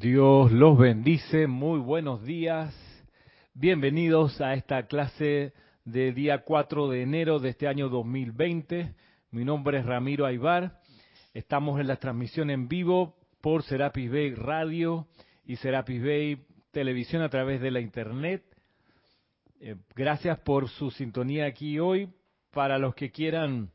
Dios los bendice, muy buenos días. Bienvenidos a esta clase de día 4 de enero de este año 2020. Mi nombre es Ramiro Aybar. Estamos en la transmisión en vivo por Serapis Bay Radio y Serapis Bay Televisión a través de la Internet. Eh, gracias por su sintonía aquí hoy. Para los que quieran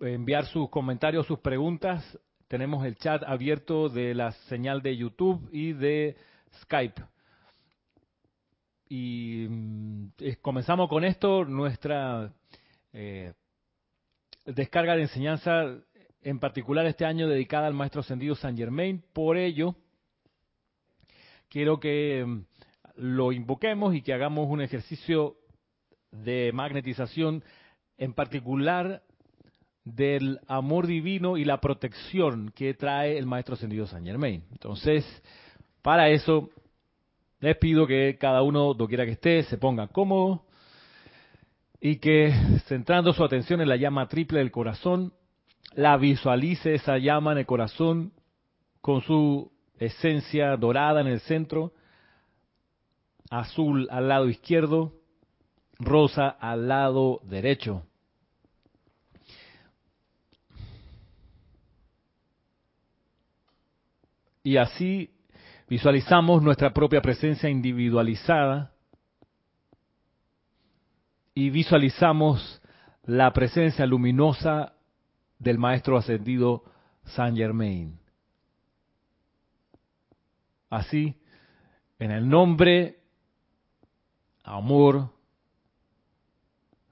enviar sus comentarios, sus preguntas, tenemos el chat abierto de la señal de YouTube y de Skype. Y mm, comenzamos con esto, nuestra eh, descarga de enseñanza, en particular este año dedicada al Maestro Ascendido San Germain. Por ello, quiero que mm, lo invoquemos y que hagamos un ejercicio de magnetización, en particular del amor divino y la protección que trae el Maestro Ascendido San Germain. Entonces, para eso, les pido que cada uno, quiera que esté, se ponga cómodo y que, centrando su atención en la llama triple del corazón, la visualice esa llama en el corazón con su esencia dorada en el centro, azul al lado izquierdo, rosa al lado derecho. Y así visualizamos nuestra propia presencia individualizada y visualizamos la presencia luminosa del Maestro Ascendido Saint Germain. Así, en el nombre, amor,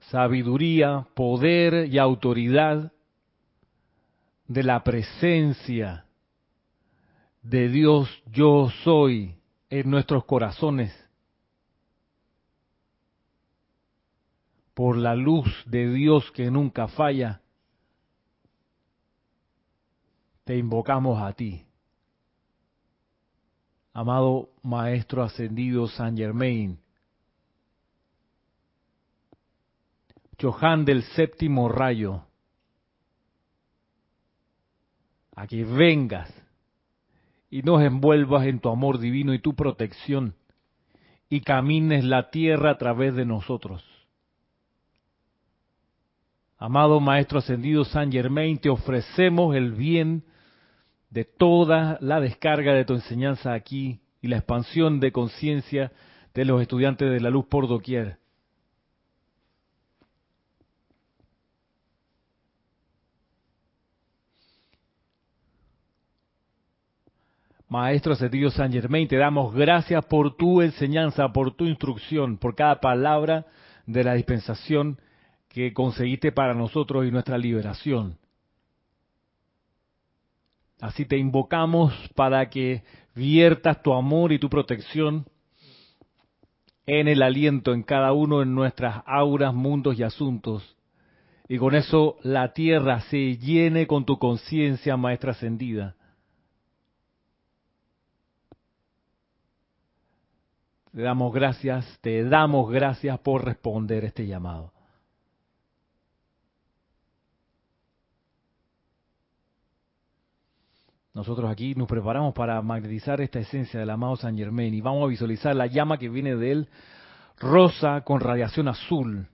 sabiduría, poder y autoridad de la presencia de Dios yo soy en nuestros corazones. Por la luz de Dios que nunca falla, te invocamos a ti. Amado Maestro Ascendido San Germain, Johan del séptimo rayo, a que vengas y nos envuelvas en tu amor divino y tu protección y camines la tierra a través de nosotros. Amado Maestro Ascendido San Germain, te ofrecemos el bien de toda la descarga de tu enseñanza aquí y la expansión de conciencia de los estudiantes de la luz por doquier. Maestro Ascendido San Germain, te damos gracias por tu enseñanza, por tu instrucción, por cada palabra de la dispensación que conseguiste para nosotros y nuestra liberación. Así te invocamos para que viertas tu amor y tu protección en el aliento en cada uno de nuestras auras, mundos y asuntos. Y con eso la tierra se llene con tu conciencia, Maestra Ascendida Te damos gracias, te damos gracias por responder este llamado. Nosotros aquí nos preparamos para magnetizar esta esencia del amado San Germain y vamos a visualizar la llama que viene de él, rosa con radiación azul,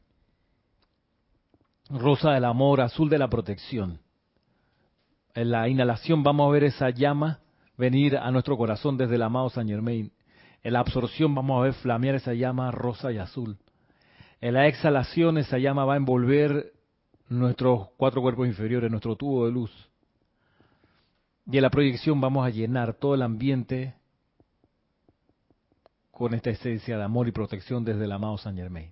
rosa del amor, azul de la protección. En la inhalación vamos a ver esa llama venir a nuestro corazón desde el amado San Germain en la absorción vamos a ver flamear esa llama rosa y azul. En la exhalación esa llama va a envolver nuestros cuatro cuerpos inferiores, nuestro tubo de luz. Y en la proyección vamos a llenar todo el ambiente con esta esencia de amor y protección desde el amado San Germain.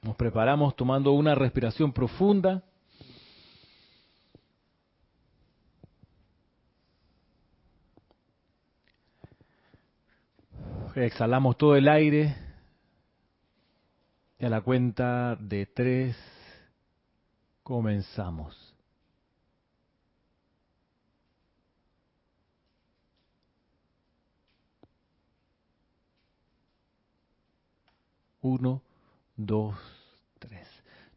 Nos preparamos tomando una respiración profunda. Exhalamos todo el aire. Y a la cuenta de tres comenzamos. Uno, dos, tres.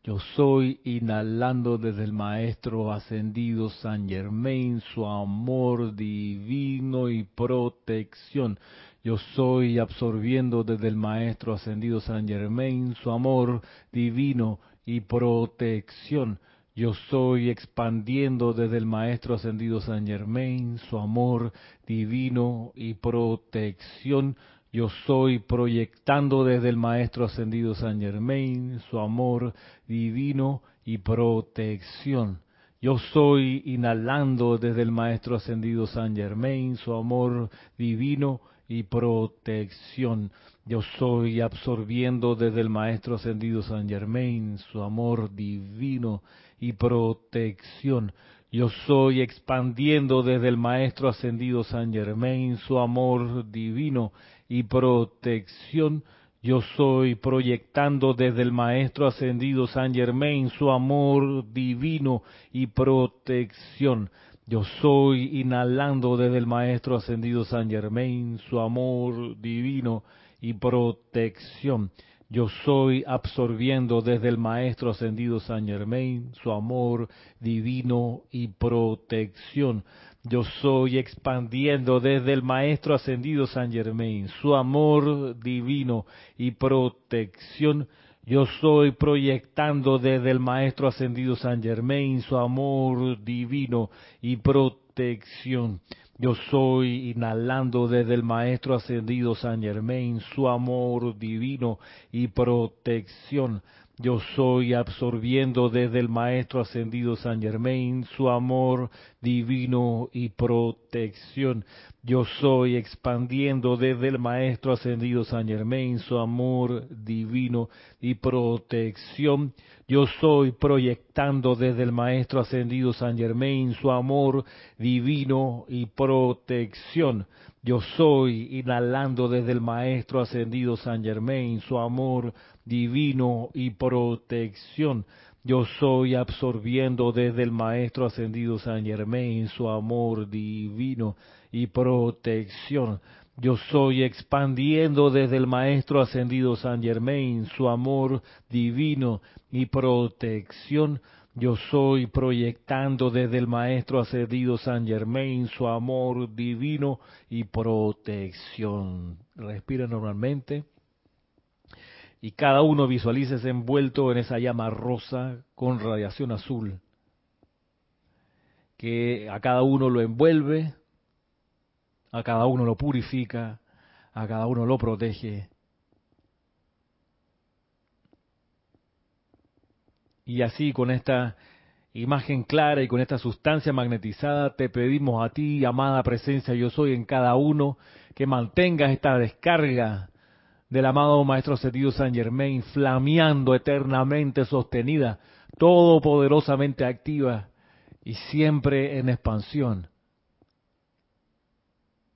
Yo soy inhalando desde el Maestro Ascendido San Germain su amor divino y protección. Yo soy absorbiendo desde el Maestro Ascendido San Germain su amor divino y protección. Yo soy expandiendo desde el Maestro Ascendido San Germain su amor divino y protección. Yo soy proyectando desde el Maestro Ascendido San Germain su amor divino y protección. Yo soy inhalando desde el Maestro Ascendido San Germain su amor divino y protección. Yo soy absorbiendo desde el Maestro Ascendido San Germain su amor divino y protección. Yo soy expandiendo desde el Maestro Ascendido San Germain su amor divino y protección. Yo soy proyectando desde el Maestro Ascendido San Germain su amor divino y protección. Yo soy inhalando desde el Maestro Ascendido San Germain su amor divino y protección. Yo soy absorbiendo desde el Maestro Ascendido San Germain su amor divino y protección. Yo soy expandiendo desde el Maestro Ascendido San Germain su amor divino y protección. Yo soy proyectando desde el Maestro Ascendido San Germain su amor divino y protección. Yo soy inhalando desde el Maestro Ascendido San Germain su amor divino y protección. Yo soy absorbiendo desde el Maestro Ascendido San Germain su amor divino y protección. Yo soy expandiendo desde el Maestro Ascendido San Germain su amor divino y protección. Yo soy proyectando desde el Maestro Ascendido San Germain su amor divino y protección. Yo soy inhalando desde el Maestro Ascendido San Germain su amor divino y protección. Yo soy absorbiendo desde el Maestro Ascendido San Germain su amor divino y protección. Yo soy expandiendo desde el Maestro Ascendido San Germain su amor divino y protección. Yo soy proyectando desde el Maestro Ascendido San Germain su amor divino y protección. Respira normalmente y cada uno visualícese envuelto en esa llama rosa con radiación azul, que a cada uno lo envuelve, a cada uno lo purifica, a cada uno lo protege. Y así con esta imagen clara y con esta sustancia magnetizada te pedimos a ti, amada presencia yo soy en cada uno, que mantengas esta descarga del amado Maestro Ascendido San Germain, flameando eternamente sostenida, todopoderosamente activa y siempre en expansión.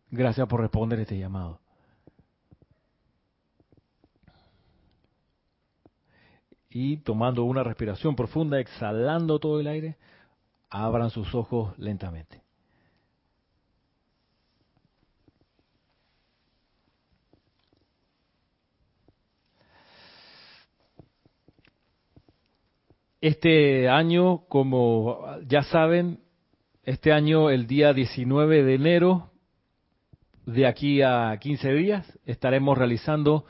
Gracias por responder este llamado. Y tomando una respiración profunda, exhalando todo el aire, abran sus ojos lentamente. Este año, como ya saben, este año, el día 19 de enero, de aquí a 15 días, estaremos realizando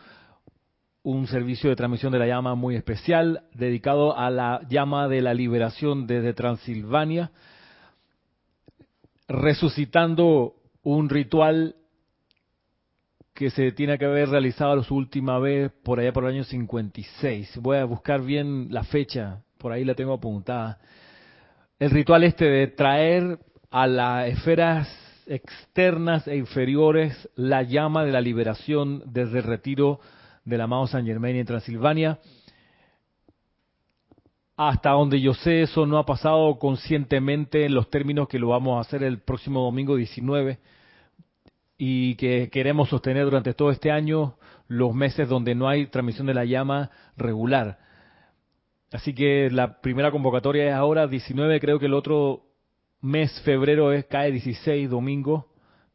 un servicio de transmisión de la llama muy especial dedicado a la llama de la liberación desde Transilvania, resucitando un ritual que se tiene que haber realizado la última vez por allá por el año 56. Voy a buscar bien la fecha por ahí la tengo apuntada. El ritual este de traer a las esferas externas e inferiores la llama de la liberación desde el retiro del amado San Germain en Transilvania. Hasta donde yo sé, eso no ha pasado conscientemente en los términos que lo vamos a hacer el próximo domingo 19 y que queremos sostener durante todo este año los meses donde no hay transmisión de la llama regular. Así que la primera convocatoria es ahora, 19, creo que el otro mes, febrero, es, cae 16, domingo,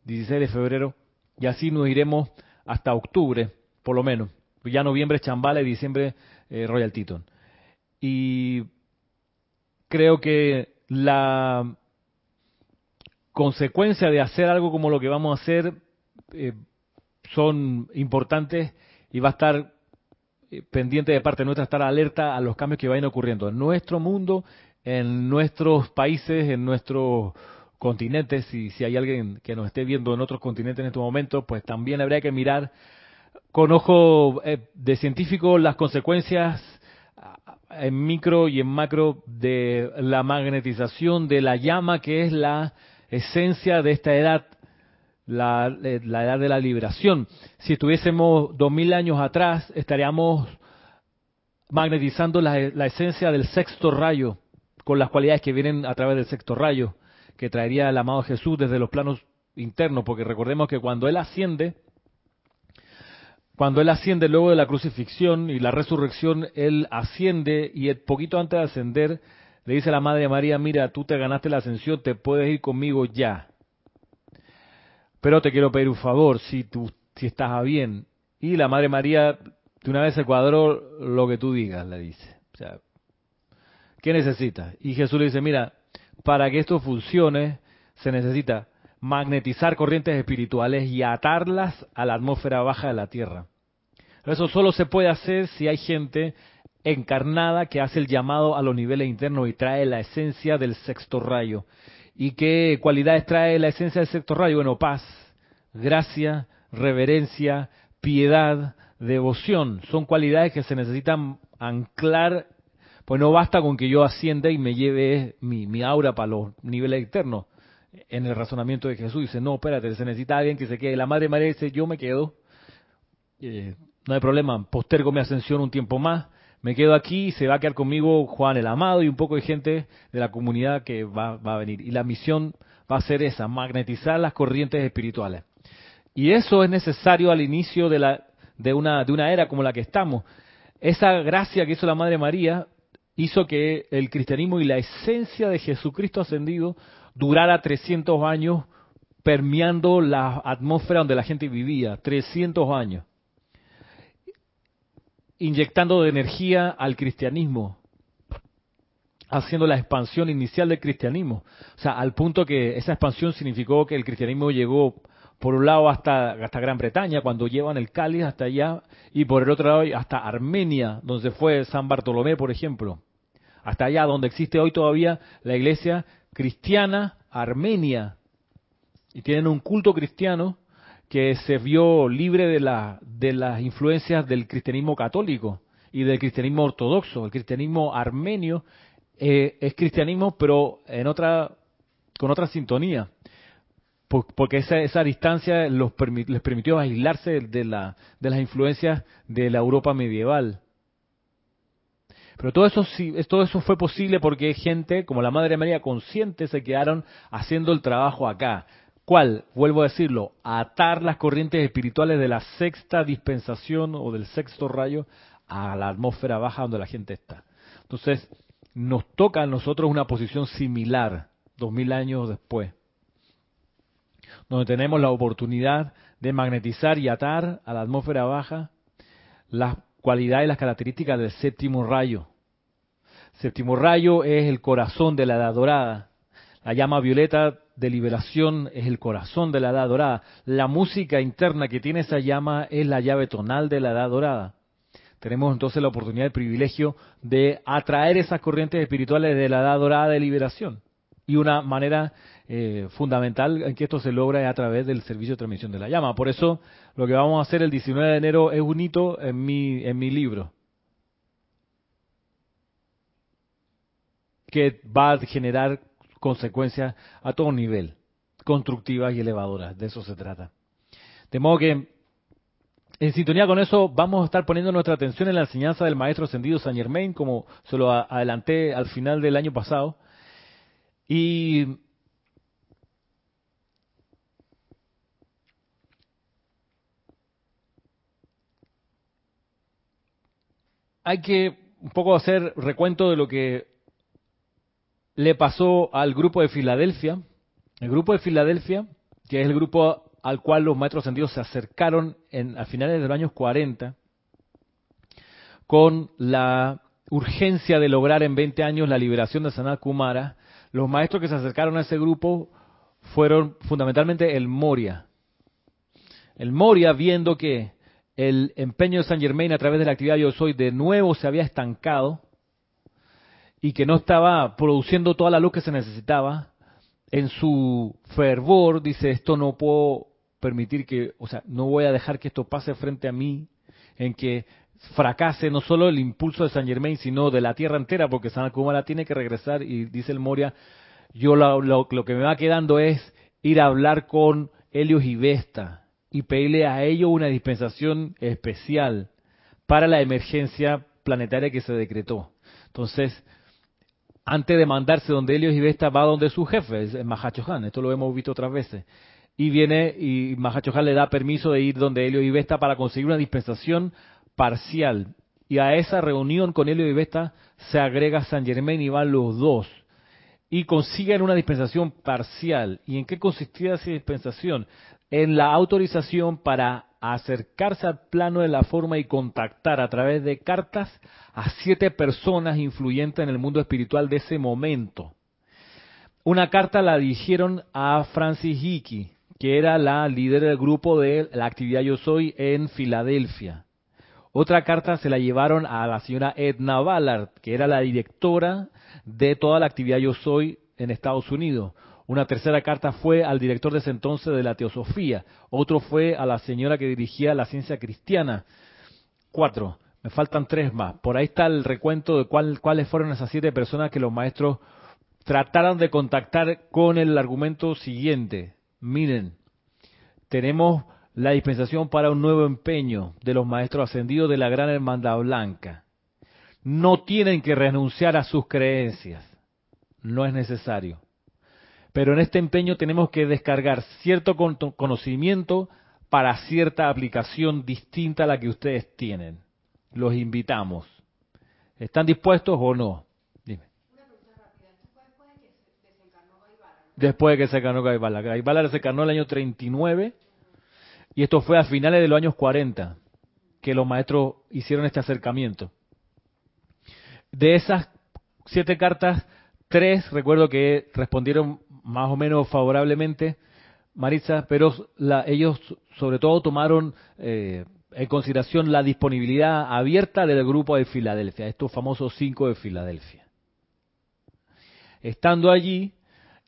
16 de febrero, y así nos iremos hasta octubre, por lo menos. Ya noviembre es Chambala y diciembre eh, Royal Teton. y creo que la consecuencia de hacer algo como lo que vamos a hacer eh, son importantes y va a estar eh, pendiente de parte nuestra estar alerta a los cambios que vayan ocurriendo en nuestro mundo, en nuestros países, en nuestros continentes. Y si hay alguien que nos esté viendo en otros continentes en estos momentos, pues también habría que mirar con ojo eh, de científico las consecuencias en micro y en macro de la magnetización de la llama que es la esencia de esta edad la, la edad de la liberación. Si estuviésemos dos mil años atrás, estaríamos magnetizando la, la, esencia del sexto rayo, con las cualidades que vienen a través del sexto rayo, que traería el amado Jesús desde los planos internos, porque recordemos que cuando Él asciende, cuando Él asciende luego de la crucifixión y la resurrección, Él asciende y poquito antes de ascender le dice a la Madre María, mira, tú te ganaste la ascensión, te puedes ir conmigo ya. Pero te quiero pedir un favor, si tú si estás bien. Y la Madre María de una vez se cuadró lo que tú digas, le dice. O sea, ¿qué necesitas? Y Jesús le dice, mira, para que esto funcione se necesita magnetizar corrientes espirituales y atarlas a la atmósfera baja de la Tierra. Eso solo se puede hacer si hay gente encarnada que hace el llamado a los niveles internos y trae la esencia del sexto rayo. ¿Y qué cualidades trae la esencia del sexto rayo? Bueno, paz, gracia, reverencia, piedad, devoción. Son cualidades que se necesitan anclar, pues no basta con que yo ascienda y me lleve mi, aura para los niveles externos. En el razonamiento de Jesús dice, no, espérate, se necesita alguien que se quede. La Madre María dice, yo me quedo, eh, no hay problema, postergo mi ascensión un tiempo más, me quedo aquí, se va a quedar conmigo Juan el Amado y un poco de gente de la comunidad que va, a venir. Y la misión va a ser esa, magnetizar las corrientes espirituales. Y eso es necesario al inicio de, la, de, una, de una era como la que estamos. Esa gracia que hizo la Madre María hizo que el cristianismo y la esencia de Jesucristo ascendido durara 300 años permeando la atmósfera donde la gente vivía, 300 años inyectando de energía al cristianismo, haciendo la expansión inicial del cristianismo. O sea, al punto que esa expansión significó que el cristianismo llegó por un lado hasta, hasta Gran Bretaña, cuando llevan el cáliz hasta allá, y por el otro lado hasta Armenia, donde fue San Bartolomé, por ejemplo. Hasta allá, donde existe hoy todavía la iglesia cristiana armenia. Y tienen un culto cristiano que se vio libre de, la, de las influencias del cristianismo católico y del cristianismo ortodoxo. El cristianismo armenio eh, es cristianismo, pero en otra, con otra sintonía, porque esa, esa distancia los les permitió aislarse de, la, de las influencias de la Europa medieval. Pero todo eso, todo eso fue posible porque gente como la Madre María consciente se quedaron haciendo el trabajo acá. ¿Cuál? Vuelvo a decirlo, atar las corrientes espirituales de la sexta dispensación o del sexto rayo a la atmósfera baja donde la gente está. Entonces, nos toca a nosotros una posición similar, dos mil años después, donde tenemos la oportunidad de magnetizar y atar a la atmósfera baja las cualidades y las características del séptimo rayo. Séptimo rayo es el corazón de la edad dorada. La llama violeta de liberación es el corazón de la edad dorada. La música interna que tiene esa llama es la llave tonal de la edad dorada. Tenemos entonces la oportunidad, el privilegio de atraer esas corrientes espirituales de la edad dorada de liberación. Y una manera eh, fundamental en que esto se logra es a través del servicio de transmisión de la llama. Por eso lo que vamos a hacer el 19 de enero es un hito en mi, en mi libro. Que va a generar consecuencias a todo nivel, constructivas y elevadoras. De eso se trata. De modo que, en sintonía con eso, vamos a estar poniendo nuestra atención en la enseñanza del Maestro Ascendido San Germain, como se lo adelanté al final del año pasado. Y hay que un poco hacer recuento de lo que le pasó al grupo de Filadelfia. El grupo de Filadelfia, que es el grupo al cual los maestros ascendidos se acercaron en, a finales de los años 40, con la urgencia de lograr en 20 años la liberación de Sanat Kumara, los maestros que se acercaron a ese grupo fueron fundamentalmente el Moria. El Moria, viendo que el empeño de San Germain a través de la actividad Yo Soy de nuevo se había estancado y que no estaba produciendo toda la luz que se necesitaba, en su fervor dice, esto no puedo permitir que, o sea, no voy a dejar que esto pase frente a mí, en que fracase no solo el impulso de San Germain, sino de la tierra entera, porque San Kumara tiene que regresar y dice el Moria, yo lo, lo, que me va quedando es ir a hablar con Helios y Vesta y pedirle a ellos una dispensación especial para la emergencia planetaria que se decretó. Entonces, antes de mandarse donde Helios y Vesta, va donde su jefe, es Mahachohan, esto lo hemos visto otras veces. Y viene y Mahachohan le da permiso de ir donde Helios y Vesta para conseguir una dispensación parcial. Y a esa reunión con Helios y Vesta se agrega San Germain y van los dos. Y consiguen una dispensación parcial. ¿Y en qué consistía esa dispensación? En la autorización para acercarse al plano de la forma y contactar a través de cartas a siete personas influyentes en el mundo espiritual de ese momento. Una carta la dirigieron a Francis Hickey, que era la líder del grupo de la actividad Yo Soy en Filadelfia. Otra carta se la llevaron a la señora Edna Ballard, que era la directora de toda la actividad Yo Soy en Estados Unidos. Una tercera carta fue al director de ese entonces de la Teosofía. Otro fue a la señora que dirigía la ciencia cristiana. Cuatro. Me faltan tres más. Por ahí está el recuento de cuáles fueron esas siete personas que los maestros trataron de contactar con el argumento siguiente. Miren, tenemos la dispensación para un nuevo empeño de los maestros ascendidos de la Gran Hermandad Blanca. No tienen que renunciar a sus creencias. No es necesario. Pero en este empeño tenemos que descargar cierto conocimiento para cierta aplicación distinta a la que ustedes tienen. Los invitamos. ¿Están dispuestos o no? Dime. Después de que se encarnó Gaibala. Gaibala se encarnó en el año 39 y esto fue a finales de los años 40 que los maestros hicieron este acercamiento. De esas siete cartas, tres recuerdo que respondieron más o menos favorablemente, Maritza, pero ellos sobre todo tomaron eh, en consideración la disponibilidad abierta del grupo de Filadelfia, estos famosos cinco de Filadelfia. Estando allí,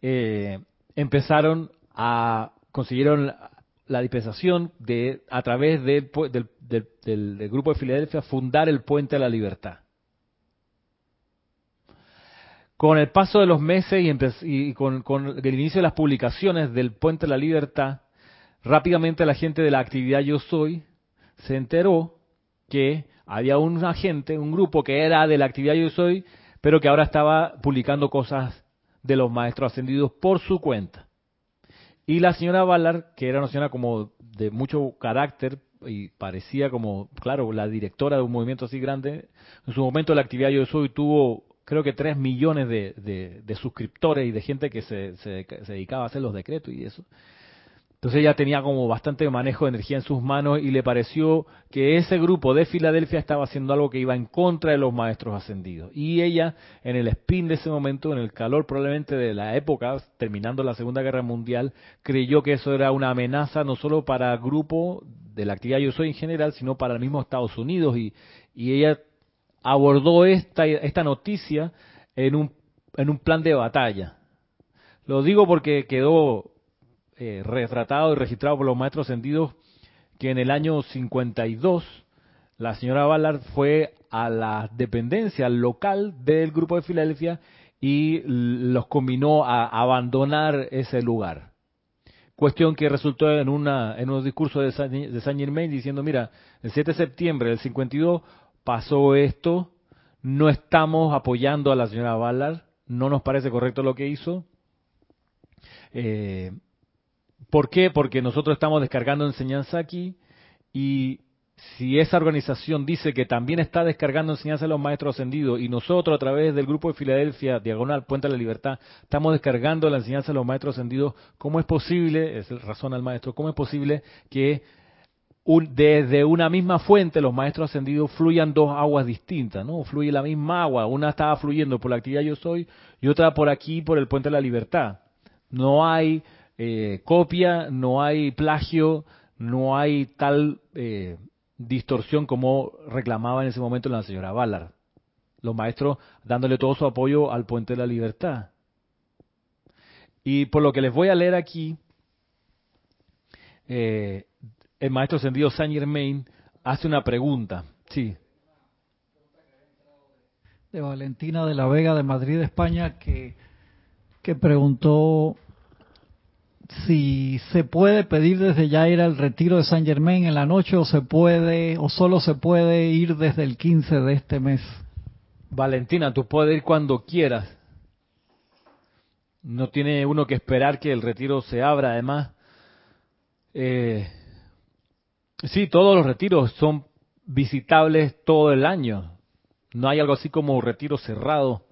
eh, empezaron a consiguieron la dispensación de a través del, del grupo de Filadelfia fundar el puente a la libertad. Con el paso de los meses y, con, el inicio de las publicaciones del Puente de la Libertad, rápidamente la gente de la actividad Yo Soy se enteró que había un agente, un grupo que era de la actividad Yo Soy, pero que ahora estaba publicando cosas de los maestros ascendidos por su cuenta. Y la señora Ballard, que era una señora como de mucho carácter y parecía como, claro, la directora de un movimiento así grande, en su momento la actividad Yo Soy tuvo creo que 3 millones de, suscriptores y de gente que se, se, dedicaba a hacer los decretos y eso. Entonces ella tenía como bastante manejo de energía en sus manos y le pareció que ese grupo de Filadelfia estaba haciendo algo que iba en contra de los maestros ascendidos. Y ella, en el spin de ese momento, en el calor probablemente de la época, terminando la Segunda Guerra Mundial, creyó que eso era una amenaza no solo para el grupo de la actividad Yo Soy en general, sino para el mismo Estados Unidos. Y, ella abordó esta, esta noticia en un, en un plan de batalla. Lo digo porque quedó eh, retratado y registrado por los maestros sentidos que en el año 52 la señora Ballard fue a la dependencia local del grupo de Filadelfia y los combinó a abandonar ese lugar. Cuestión que resultó en, una, en un discurso de de Saint Germain diciendo, mira, el 7 de septiembre del 52 pasó esto, no estamos apoyando a la señora Ballard, no nos parece correcto lo que hizo. Eh, ¿Por qué? Porque nosotros estamos descargando enseñanza aquí y si esa organización dice que también está descargando enseñanza a los maestros ascendidos y nosotros a través del grupo de Filadelfia, Diagonal Puente de la Libertad, estamos descargando la enseñanza a los maestros ascendidos, ¿cómo es posible, es razón al maestro, cómo es posible que desde una misma fuente los maestros ascendidos fluyan dos aguas distintas, ¿no? Fluye la misma agua, una estaba fluyendo por la actividad yo soy y otra por aquí, por el puente de la libertad. No hay eh, copia, no hay plagio, no hay tal eh, distorsión como reclamaba en ese momento la señora Ballard. Los maestros dándole todo su apoyo al puente de la libertad. Y por lo que les voy a leer aquí, eh, el maestro ascendido Saint Germain hace una pregunta. Sí. De Valentina de la Vega de Madrid, España, que, que preguntó si se puede pedir desde ya ir al retiro de Saint Germain en la noche o se puede o solo se puede ir desde el 15 de este mes. Valentina, tú puedes ir cuando quieras. No tiene uno que esperar que el retiro se abra, además. Eh, Sí, todos los retiros son visitables todo el año. No hay algo así como retiro cerrado.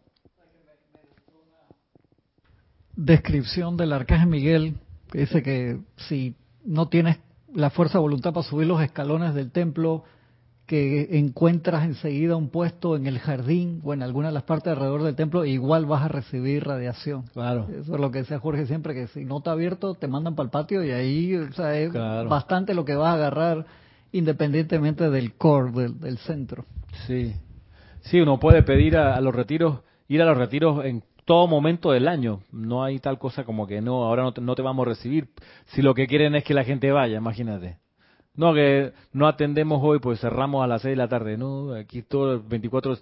Descripción del arcángel Miguel, dice que si no tienes la fuerza de voluntad para subir los escalones del templo, que encuentras enseguida un puesto en el jardín o en alguna de las partes alrededor del templo, igual vas a recibir radiación. Claro. Eso es lo que decía Jorge siempre, que si no está abierto, te mandan para el patio y ahí o sea, es bastante lo que vas a agarrar independientemente del core, del, centro. Sí. Sí, uno puede pedir a, los retiros, ir a los retiros en todo momento del año. No hay tal cosa como que no, ahora no te, no te vamos a recibir. Si lo que quieren es que la gente vaya, imagínate. No, que no atendemos hoy, pues cerramos a las 6 de la tarde, ¿no? Aquí todo 24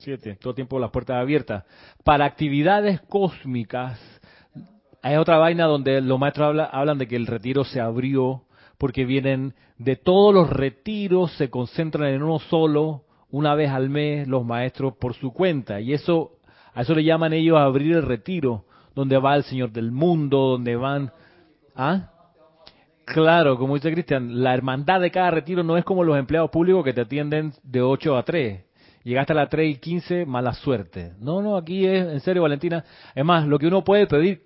7, todo el tiempo las puertas abiertas. Para actividades cósmicas, hay otra vaina donde los maestros hablan de que el retiro se abrió porque vienen de todos los retiros, se concentran en uno solo, una vez al mes, los maestros por su cuenta. Y eso, a eso le llaman ellos abrir el retiro, donde va el Señor del mundo, donde van... ¿Ah? Claro, como dice Cristian, la hermandad de cada retiro no es como los empleados públicos que te atienden de 8 a 3. Llegaste a las 3 y 15, mala suerte. No, no, aquí es, en serio, Valentina. Es más, lo que uno puede pedir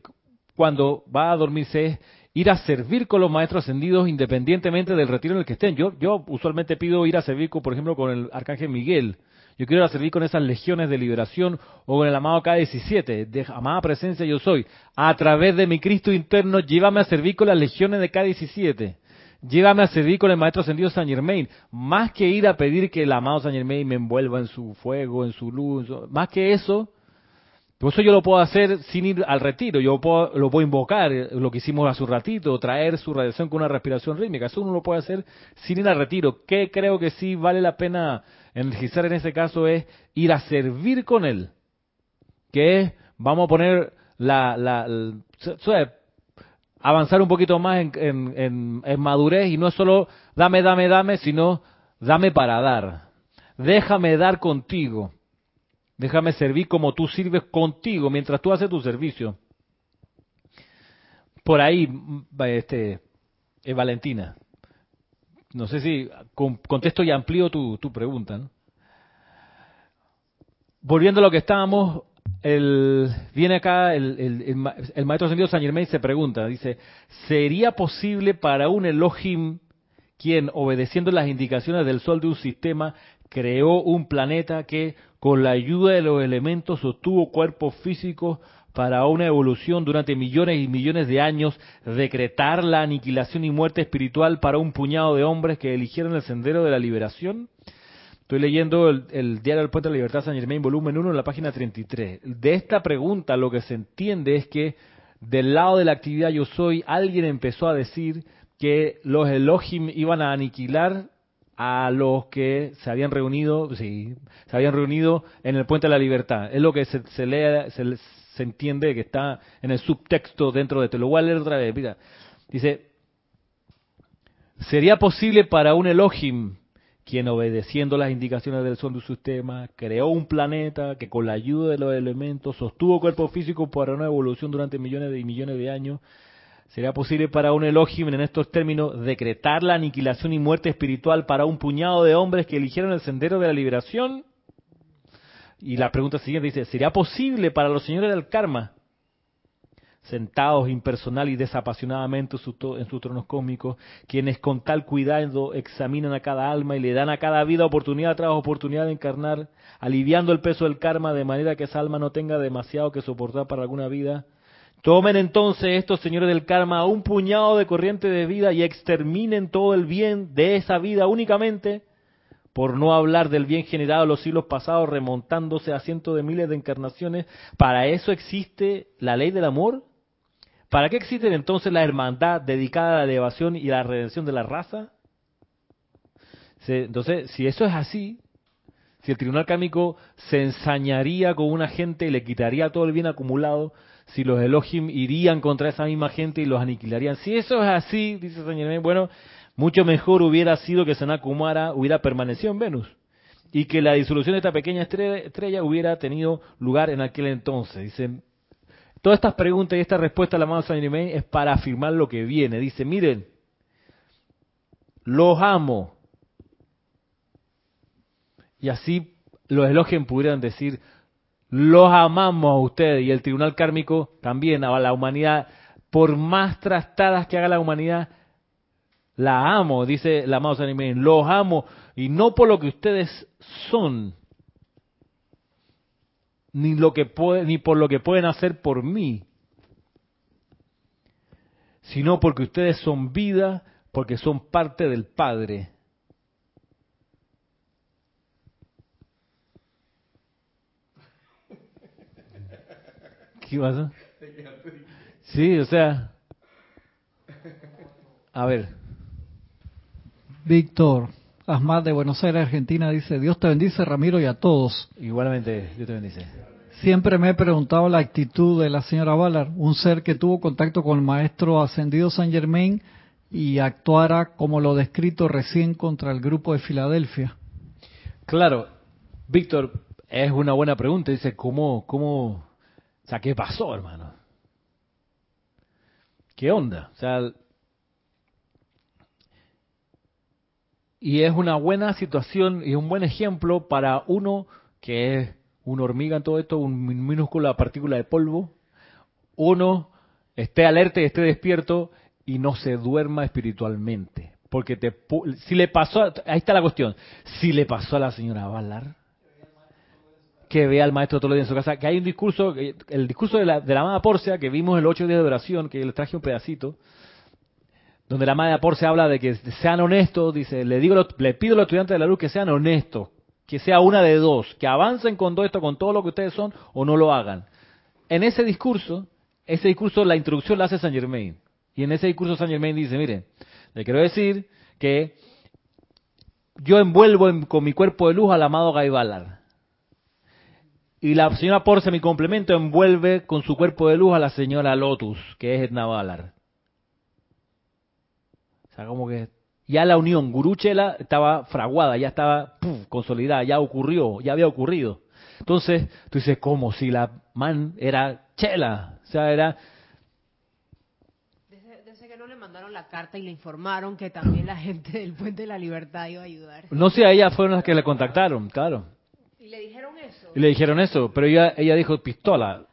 cuando va a dormirse es ir a servir con los maestros ascendidos independientemente del retiro en el que estén. Yo, yo usualmente pido ir a servir, por ejemplo, con el arcángel Miguel yo quiero servir con esas legiones de liberación o con el amado K17, de amada presencia yo soy. A través de mi Cristo interno, llévame a servir con las legiones de K17. Llévame a servir con el Maestro Ascendido San Germain. Más que ir a pedir que el amado San Germain me envuelva en su fuego, en su luz. Más que eso, por eso yo lo puedo hacer sin ir al retiro. Yo puedo, lo puedo invocar, lo que hicimos hace un ratito, traer su radiación con una respiración rítmica. Eso uno lo puede hacer sin ir al retiro. Que creo que sí vale la pena Energizar en ese caso es ir a servir con Él, que es, vamos a poner la, la, avanzar un poquito más en, en, madurez y no es solo dame, dame, dame, sino dame para dar. Déjame dar contigo. Déjame servir como tú sirves contigo mientras tú haces tu servicio. Por ahí, este, eh, Valentina. No sé si contesto y amplío tu, pregunta. Volviendo a lo que estábamos, el, viene acá el, maestro ascendido San Germain se pregunta, dice, ¿sería posible para un Elohim quien, obedeciendo las indicaciones del sol de un sistema, creó un planeta que, con la ayuda de los elementos, sostuvo cuerpos físicos para una evolución durante millones y millones de años, decretar la aniquilación y muerte espiritual para un puñado de hombres que eligieron el sendero de la liberación? Estoy leyendo el, Diario del Puente de la Libertad San Germain, volumen 1, en la página 33. De esta pregunta lo que se entiende es que del lado de la actividad yo soy, alguien empezó a decir que los Elohim iban a aniquilar a los que se habían reunido, sí, se habían reunido en el Puente de la Libertad. Es lo que se, se lee, se, se entiende que está en el subtexto dentro de te lo voy a leer otra vez, mira. Dice, ¿sería posible para un Elohim, quien obedeciendo las indicaciones del sol de su sistema, creó un planeta que con la ayuda de los elementos sostuvo cuerpo físico para una evolución durante millones y millones de años? ¿Sería posible para un Elohim, en estos términos, decretar la aniquilación y muerte espiritual para un puñado de hombres que eligieron el sendero de la liberación? Y la pregunta siguiente dice, ¿sería posible para los señores del karma sentados impersonal y desapasionadamente en sus tronos cósmicos, quienes con tal cuidado examinan a cada alma y le dan a cada vida oportunidad tras oportunidad de encarnar, aliviando el peso del karma de manera que esa alma no tenga demasiado que soportar para alguna vida. Tomen entonces estos señores del karma un puñado de corriente de vida y exterminen todo el bien de esa vida únicamente, por no hablar del bien generado en los siglos pasados remontándose a cientos de miles de encarnaciones. ¿Para eso existe la ley del amor? ¿Para qué existe entonces la hermandad dedicada a la elevación y la redención de la raza? Entonces, si eso es así, si el tribunal kármico se ensañaría con una gente y le quitaría todo el bien acumulado, si los Elohim irían contra esa misma gente y los aniquilarían. Si eso es así, dice Señor, bueno, mucho mejor hubiera sido que Sanakumara hubiera permanecido en Venus y que la disolución de esta pequeña estrella, hubiera tenido lugar en aquel entonces. Dicen, Todas estas preguntas y esta respuesta a la mano de San Germain es para afirmar lo que viene. Dice, miren, los amo. Y así los elogios pudieran decir, los amamos a ustedes. Y el tribunal kármico también a la humanidad, por más trastadas que haga la humanidad, la amo, dice la amado San Germain, los amo. Y no por lo que ustedes son, ni ni por lo que pueden hacer por mí, sino porque ustedes son vida, porque son parte del Padre. ¿Qué pasa? Sí, o sea, a ver. Víctor, Asmad de Buenos Aires, Argentina, dice, Dios te bendice, Ramiro, y a todos. Igualmente, Dios te bendice. Siempre me he preguntado la actitud de la señora Ballard, un ser que tuvo contacto con el maestro ascendido San Germain y actuara como lo descrito recién contra el grupo de Filadelfia. Claro, Víctor, es una buena pregunta. Dice, ¿cómo, cómo, o sea, qué pasó, hermano? ¿Qué onda? O sea, Y es una buena situación y un buen ejemplo para uno que es una hormiga en todo esto, un minúscula partícula de polvo, uno esté alerta y esté despierto y no se duerma espiritualmente. Porque te, si le pasó, ahí está la cuestión, si le pasó a la señora Valar, que vea al maestro todo el día en su casa, que hay un discurso, el discurso de la, de la amada Porcia, que vimos el ocho días de oración, que le traje un pedacito, donde la de se habla de que sean honestos, dice, le digo, le pido a los estudiantes de la luz que sean honestos, que sea una de dos, que avancen con todo esto, con todo lo que ustedes son, o no lo hagan. En ese discurso, ese discurso, la introducción la hace San Germain. Y en ese discurso San Germain dice, miren, le quiero decir que yo envuelvo con mi cuerpo de luz al amado Gaibalar. Y la señora Porce, mi complemento, envuelve con su cuerpo de luz a la señora Lotus, que es Edna Valar. O sea, como que ya la unión Guruchela estaba fraguada, ya estaba consolidada, ya ocurrió, ya había ocurrido. Entonces, tú dices, ¿cómo? Si la man era chela, o sea, era... Desde, que no le mandaron la carta y le informaron que también la gente del Puente de la Libertad iba a ayudar. No sé, a ella fueron las que le contactaron, claro. ¿Y le dijeron eso? Y le dijeron eso, pero ella, ella dijo pistola.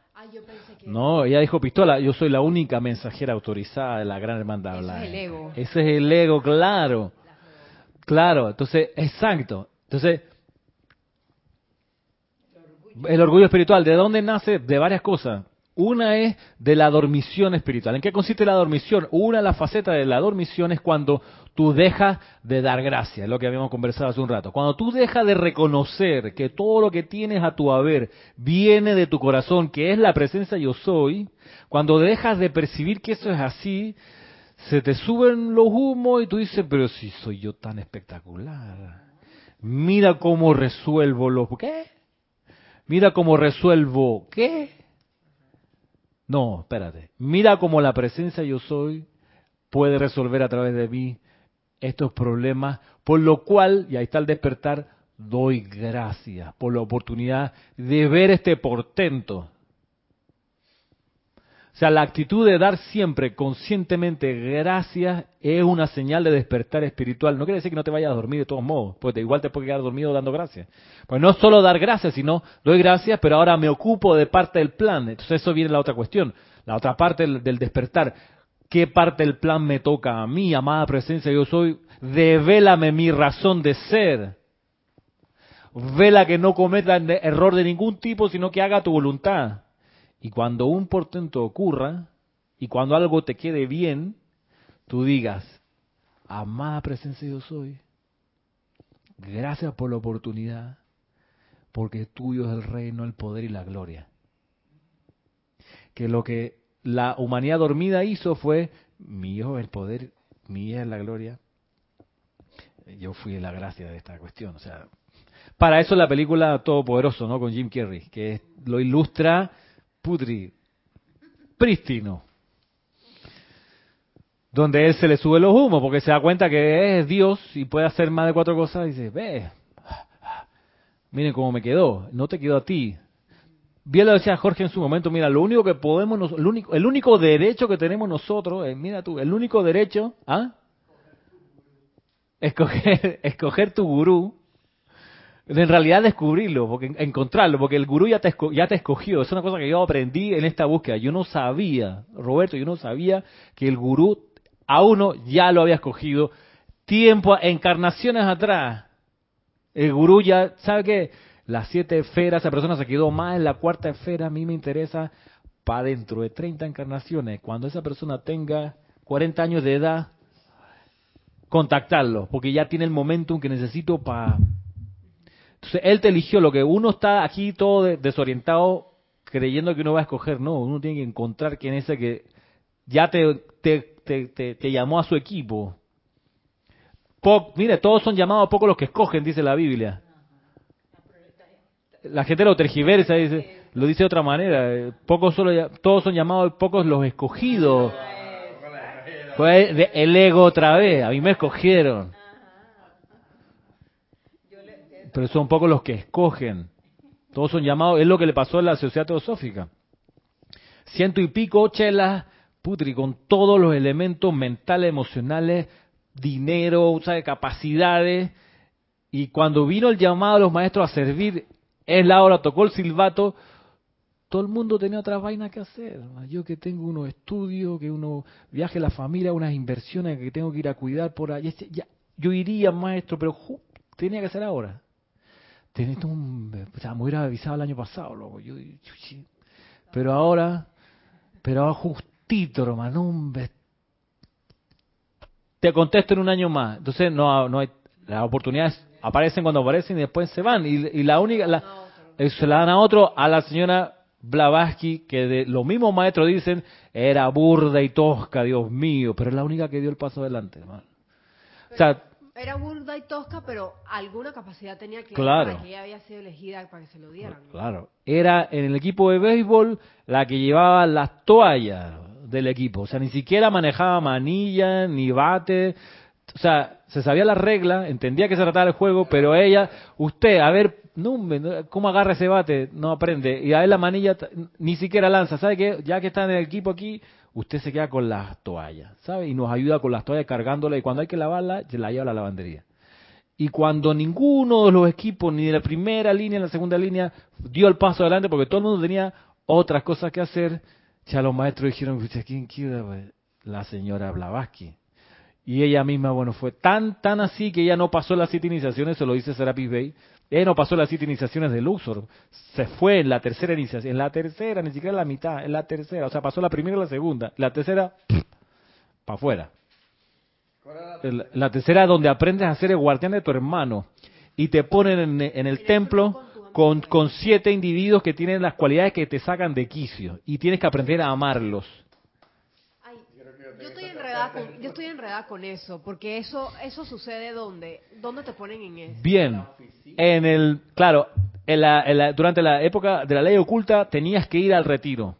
No, ella dijo pistola, yo soy la única mensajera autorizada de la gran hermandad. Ese es el ego. Ese es el ego, claro. Claro, entonces, exacto. Entonces, el orgullo espiritual, ¿de dónde nace? De varias cosas. Una es de la dormición espiritual. ¿En qué consiste la dormición? Una de las facetas de la dormición es cuando tú dejas de dar gracias, lo que habíamos conversado hace un rato. Cuando tú dejas de reconocer que todo lo que tienes a tu haber viene de tu corazón, que es la presencia yo soy, cuando dejas de percibir que eso es así, se te suben los humos y tú dices, pero si soy yo tan espectacular. Mira cómo resuelvo los... ¿Qué? Mira cómo resuelvo... ¿Qué? No, espérate. Mira cómo la presencia yo soy puede resolver a través de mí estos problemas, por lo cual, y ahí está el despertar, doy gracias por la oportunidad de ver este portento. Sea, la actitud de dar siempre conscientemente gracias es una señal de despertar espiritual. No quiere decir que no te vayas a dormir de todos modos, porque igual te puedes quedar dormido dando gracias. Pues no solo dar gracias, sino doy gracias, pero ahora me ocupo de parte del plan. Entonces eso viene la otra cuestión, la otra parte del, del despertar. ¿Qué parte del plan me toca a mí, amada presencia? Yo soy, devélame mi razón de ser. Vela que no cometa error de ningún tipo, sino que haga tu voluntad. Y cuando un portento ocurra, y cuando algo te quede bien, tú digas, amada presencia yo soy, gracias por la oportunidad, porque tuyo es el reino, el poder y la gloria. Que lo que la humanidad dormida hizo fue, mío el poder, mía es la gloria. Yo fui la gracia de esta cuestión. O sea, para eso la película Todopoderoso, ¿no? Con Jim Carrey, que lo ilustra putri, prístino. Donde él se le sube los humos porque se da cuenta que es Dios y puede hacer más de cuatro cosas y dice, ve, miren cómo me quedó, no te quedó a ti. Bien lo decía Jorge en su momento, mira, lo único que podemos, el único, el único derecho que tenemos nosotros, mira tú, el único derecho, ¿ah? Escoger, escoger tu gurú en realidad descubrirlo, porque encontrarlo, porque el gurú ya te, ya te escogió. Es una cosa que yo aprendí en esta búsqueda. Yo no sabía, Roberto, yo no sabía que el gurú a uno ya lo había escogido tiempo, encarnaciones atrás. El gurú ya, ¿sabe qué? Las siete esferas, esa persona se quedó más en la cuarta esfera, a mí me interesa para dentro de 30 encarnaciones, cuando esa persona tenga 40 años de edad, contactarlo, porque ya tiene el momentum que necesito para entonces, él te eligió lo que uno está aquí todo desorientado creyendo que uno va a escoger. No, uno tiene que encontrar quién es ese que ya te, te, te, llamó a su equipo. mire, todos son llamados, pocos los que escogen, dice la Biblia. La gente lo tergiversa, dice, lo dice de otra manera. Pocos solo, todos son llamados, pocos los escogidos. Fue el ego otra vez, a mí me escogieron pero son pocos los que escogen. Todos son llamados, es lo que le pasó a la sociedad teosófica. Ciento y pico chelas, putri, con todos los elementos mentales, emocionales, dinero, ¿sabe? capacidades. Y cuando vino el llamado a los maestros a servir, es la hora, tocó el silbato, todo el mundo tenía otras vainas que hacer. Yo que tengo unos estudios, que uno viaje a la familia, unas inversiones que tengo que ir a cuidar por ahí. yo iría, maestro, pero tenía que hacer ahora tenés un, o sea, me hubiera avisado el año pasado, loco. Yo, pero ahora, pero ahora justito, hermano, un te contesto en un año más. Entonces no, no hay, las oportunidades aparecen cuando aparecen y después se van. Y, la única, la, se la dan a otro, a la señora Blavatsky, que de los mismos maestros dicen, era burda y tosca, Dios mío, pero es la única que dio el paso adelante, hermano. O sea, era burda y tosca, pero alguna capacidad tenía que claro. que ella había sido elegida para que se lo dieran. Claro, era en el equipo de béisbol la que llevaba las toallas del equipo, o sea, ni siquiera manejaba manilla ni bate, o sea, se sabía la regla, entendía que se trataba el juego, pero ella, usted, a ver, no, ¿cómo agarra ese bate? No aprende, y a ver la manilla ni siquiera lanza, ¿sabe qué? Ya que está en el equipo aquí, usted se queda con las toallas, ¿sabe? Y nos ayuda con las toallas cargándola y cuando hay que lavarla, se la lleva a la lavandería. Y cuando ninguno de los equipos, ni de la primera línea ni la segunda línea, dio el paso adelante porque todo el mundo tenía otras cosas que hacer, ya los maestros dijeron, ¿quién quiere? La señora Blavatsky. Y ella misma, bueno, fue tan, tan así que ella no pasó las siete iniciaciones, se lo dice Serapis Bey, ella no pasó las siete iniciaciones de Luxor. Se fue en la tercera iniciación. En la tercera, ni siquiera en la mitad, en la tercera. O sea, pasó la primera y la segunda. La tercera, para afuera. La tercera donde aprendes a ser el guardián de tu hermano. Y te ponen en, el templo con, con siete individuos que tienen las cualidades que te sacan de quicio. Y tienes que aprender a amarlos yo estoy enredada con eso, porque eso eso sucede donde, ¿dónde te ponen en eso? Bien, en el, claro, en la, durante la época de la ley oculta tenías que ir al retiro.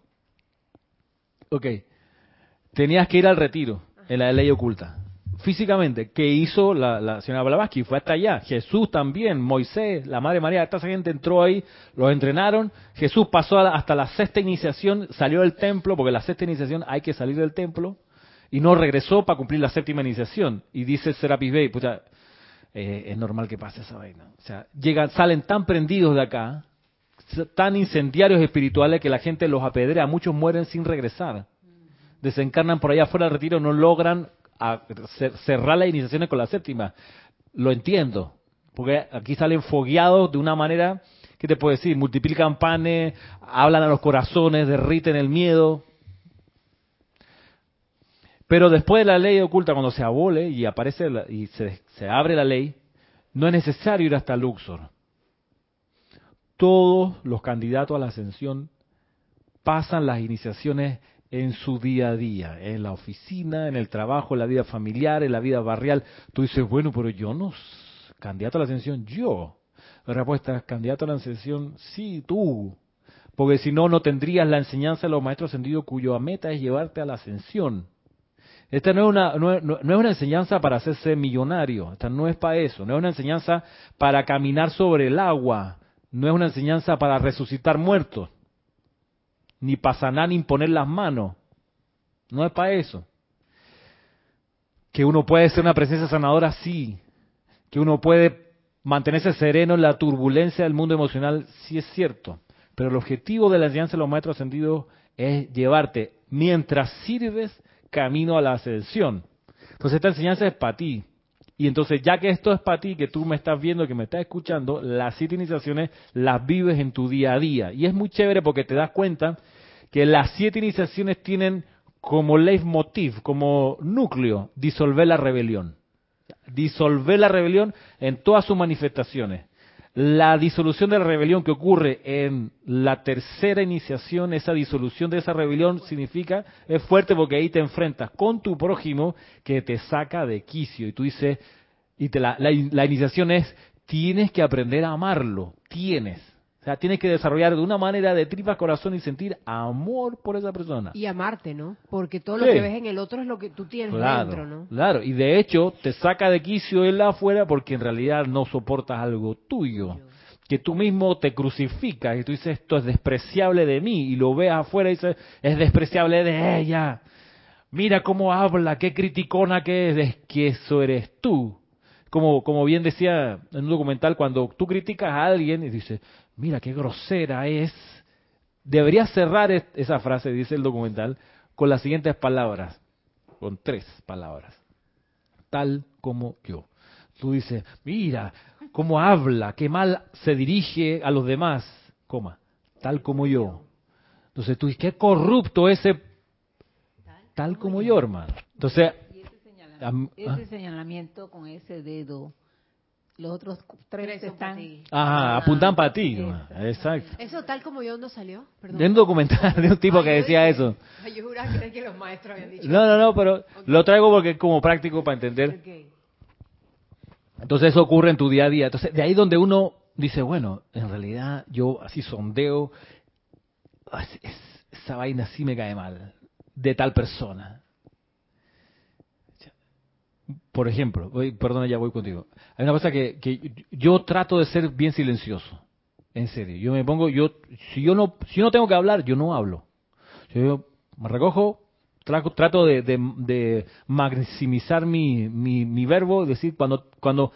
Ok, tenías que ir al retiro en la ley oculta. físicamente, que hizo la, la señora Blavatsky, fue hasta allá. Jesús también, Moisés, la Madre María, toda esa gente entró ahí, los entrenaron. Jesús pasó hasta la sexta iniciación, salió del templo, porque la sexta iniciación hay que salir del templo, y no regresó para cumplir la séptima iniciación. Y dice Serapis Bey, pucha, eh, es normal que pase esa vaina. O sea, llegan, salen tan prendidos de acá, tan incendiarios espirituales que la gente los apedrea, muchos mueren sin regresar. Desencarnan por allá afuera del retiro, no logran cerrar las iniciaciones con la séptima. Lo entiendo, porque aquí salen fogueados de una manera, ¿qué te puedo decir? Multiplican panes, hablan a los corazones, derriten el miedo. Pero después de la ley oculta, cuando se abole y aparece y se, se abre la ley, no es necesario ir hasta Luxor todos los candidatos a la ascensión pasan las iniciaciones en su día a día, en la oficina, en el trabajo, en la vida familiar, en la vida barrial. Tú dices, bueno, pero yo no, candidato a la ascensión, yo. La respuesta es, candidato a la ascensión, sí, tú. Porque si no, no tendrías la enseñanza de los maestros ascendidos cuyo meta es llevarte a la ascensión. Esta no es, una, no, no es una enseñanza para hacerse millonario, esta no es para eso, no es una enseñanza para caminar sobre el agua, no es una enseñanza para resucitar muertos, ni para sanar ni imponer las manos. No es para eso. Que uno puede ser una presencia sanadora, sí. Que uno puede mantenerse sereno en la turbulencia del mundo emocional, sí es cierto. Pero el objetivo de la enseñanza de los maestros ascendidos es llevarte, mientras sirves, camino a la ascensión. Entonces esta enseñanza es para ti. Y entonces, ya que esto es para ti, que tú me estás viendo, que me estás escuchando, las siete iniciaciones las vives en tu día a día. Y es muy chévere porque te das cuenta que las siete iniciaciones tienen como leitmotiv, como núcleo, disolver la rebelión. Disolver la rebelión en todas sus manifestaciones. La disolución de la rebelión que ocurre en la tercera iniciación, esa disolución de esa rebelión significa, es fuerte porque ahí te enfrentas con tu prójimo que te saca de quicio. Y tú dices, y te la, la iniciación es, tienes que aprender a amarlo, tienes. O sea, tienes que desarrollar de una manera de tripas corazón y sentir amor por esa persona. Y amarte, ¿no? Porque todo lo que ves en el otro es lo que tú tienes dentro, ¿no? Claro, y de hecho te saca de quicio él afuera porque en realidad no soportas algo tuyo. Que tú mismo te crucificas y tú dices, esto es despreciable de mí, y lo ves afuera y dices, es despreciable de ella. Mira cómo habla, qué criticona que es, es que eso eres tú. Como, como bien decía en un documental, cuando tú criticas a alguien y dices, mira qué grosera es. Debería cerrar esa frase, dice el documental, con las siguientes palabras, con tres palabras, tal como yo. Tú dices, mira cómo habla, qué mal se dirige a los demás, coma, tal como yo. Entonces tú dices, qué corrupto ese, tal como yo, hermano. Entonces, ese señalamiento con ese dedo los otros tres, están... Ajá, apuntan para ti. Exacto. ¿Eso tal como yo no salió? De un documental de un tipo que decía eso. Yo juraba que los maestros habían dicho No, no, no, pero lo traigo porque es como práctico para entender. Entonces eso ocurre en tu día a día. Entonces de ahí donde uno dice, bueno, en realidad yo así sondeo, esa vaina sí me cae mal, de tal persona por ejemplo, perdona, ya voy contigo. Hay una cosa que, que, yo trato de ser bien silencioso. En serio. Yo me pongo, yo, si yo no, si yo no tengo que hablar, yo no hablo. Yo me recojo, trato, trato de, de, maximizar mi, mi, verbo, decir, cuando, cuando,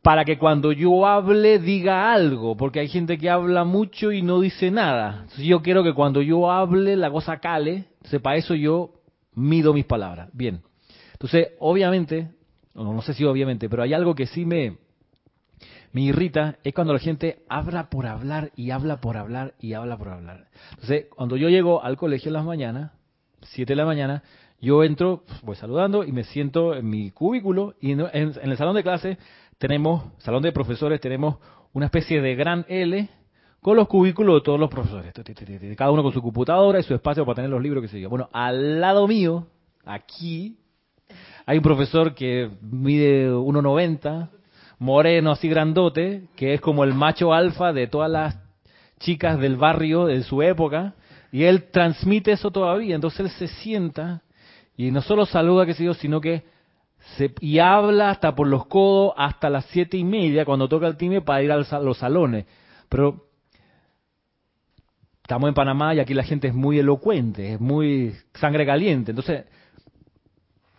para que cuando yo hable diga algo, porque hay gente que habla mucho y no dice nada. Entonces yo quiero que cuando yo hable la cosa cale, sepa eso yo mido mis palabras. Bien. Entonces, obviamente, no, no sé si obviamente, pero hay algo que sí me, me irrita, es cuando la gente habla por hablar y habla por hablar y habla por hablar. Entonces, cuando yo llego al colegio en las mañanas, 7 de la mañana, yo entro, voy saludando y me siento en mi cubículo y en, en, el salón de clase tenemos, salón de profesores, tenemos una especie de gran L con los cubículos de todos los profesores, cada uno con su computadora y su espacio para tener los libros que se yo. Bueno, al lado mío, aquí, hay un profesor que mide 1,90, moreno así grandote, que es como el macho alfa de todas las chicas del barrio de su época, y él transmite eso todavía. Entonces él se sienta y no solo saluda, que sé yo, sino que se, y habla hasta por los codos hasta las siete y media cuando toca el timbre para ir a los salones. Pero estamos en Panamá y aquí la gente es muy elocuente, es muy sangre caliente. Entonces,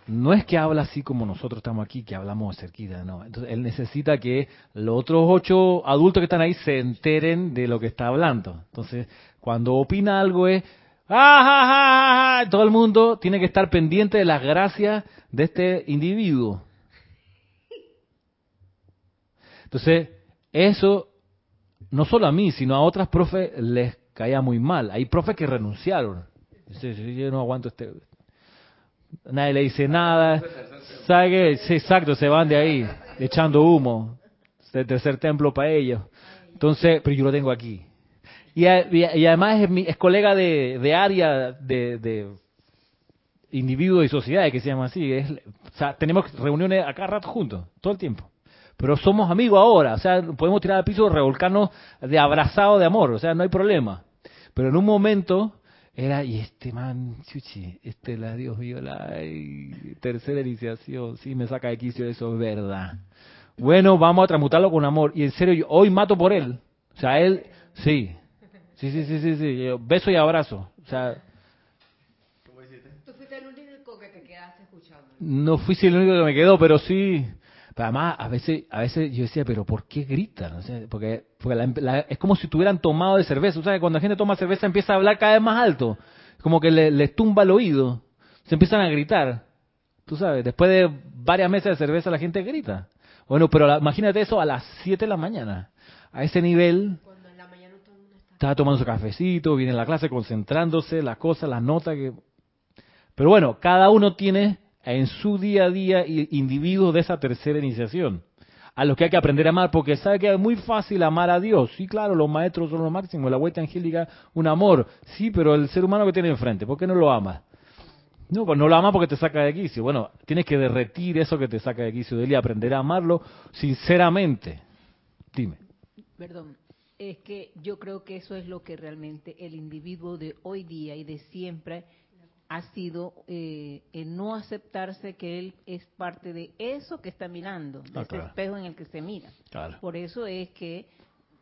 no es que habla así como nosotros estamos aquí, que hablamos cerquita, no. Entonces, él necesita que los otros ocho adultos que están ahí se enteren de lo que está hablando. Entonces, cuando opina algo es, ¡Ah, Todo el mundo tiene que estar pendiente de las gracias de este individuo. Entonces, eso no solo a mí, sino a otras profes les caía muy mal. Hay profes que renunciaron. Yo no aguanto este. Nadie le dice nada. ¿Sabe? Sí, exacto, se van de ahí, echando humo. El tercer templo para ellos. Entonces, pero yo lo tengo aquí. Y, además es, es, colega de, área de, de individuos y sociedades que se llama así. Es, tenemos reuniones acá rato juntos, todo el tiempo. Pero somos amigos ahora, o sea, podemos tirar al piso, revolcarnos de abrazado de amor, o sea, no hay problema. Pero en un momento era, y este man, chuchi, este la Dios mío, la tercera iniciación, sí me saca de quicio, eso es verdad. Bueno, vamos a transmutarlo con amor. Y en serio, yo hoy mato por él. O sea, él, sí, Sí, sí, sí, sí, sí. Beso y abrazo. O sea. ¿Tú fuiste el único que te quedaste escuchando? No fui el único que me quedó, pero sí. Pero además, a veces, a veces yo decía, pero ¿por qué gritan? porque porque es como si tuvieran tomado de cerveza. O sea, cuando la gente toma cerveza empieza a hablar cada vez más alto. Como que les le tumba el oído. Se empiezan a gritar. Tú sabes, después de varias mesas de cerveza la gente grita. Bueno, pero imagínate eso a las 7 de la mañana. A ese nivel estaba tomando su cafecito, viene a la clase concentrándose, las cosas, las notas que... Pero bueno, cada uno tiene en su día a día individuos de esa tercera iniciación, a los que hay que aprender a amar, porque sabe que es muy fácil amar a Dios. Sí, claro, los maestros son los máximos, la vuelta angélica, un amor. Sí, pero el ser humano que tiene enfrente, ¿por qué no lo ama? No, pues no lo ama porque te saca de quicio. Bueno, tienes que derretir eso que te saca de quicio de él y aprender a amarlo sinceramente. Dime. Perdón, es que yo creo que eso es lo que realmente el individuo de hoy día y de siempre ha sido eh, el no aceptarse que él es parte de eso que está mirando, de ah, ese espejo en el que se mira. Por eso es que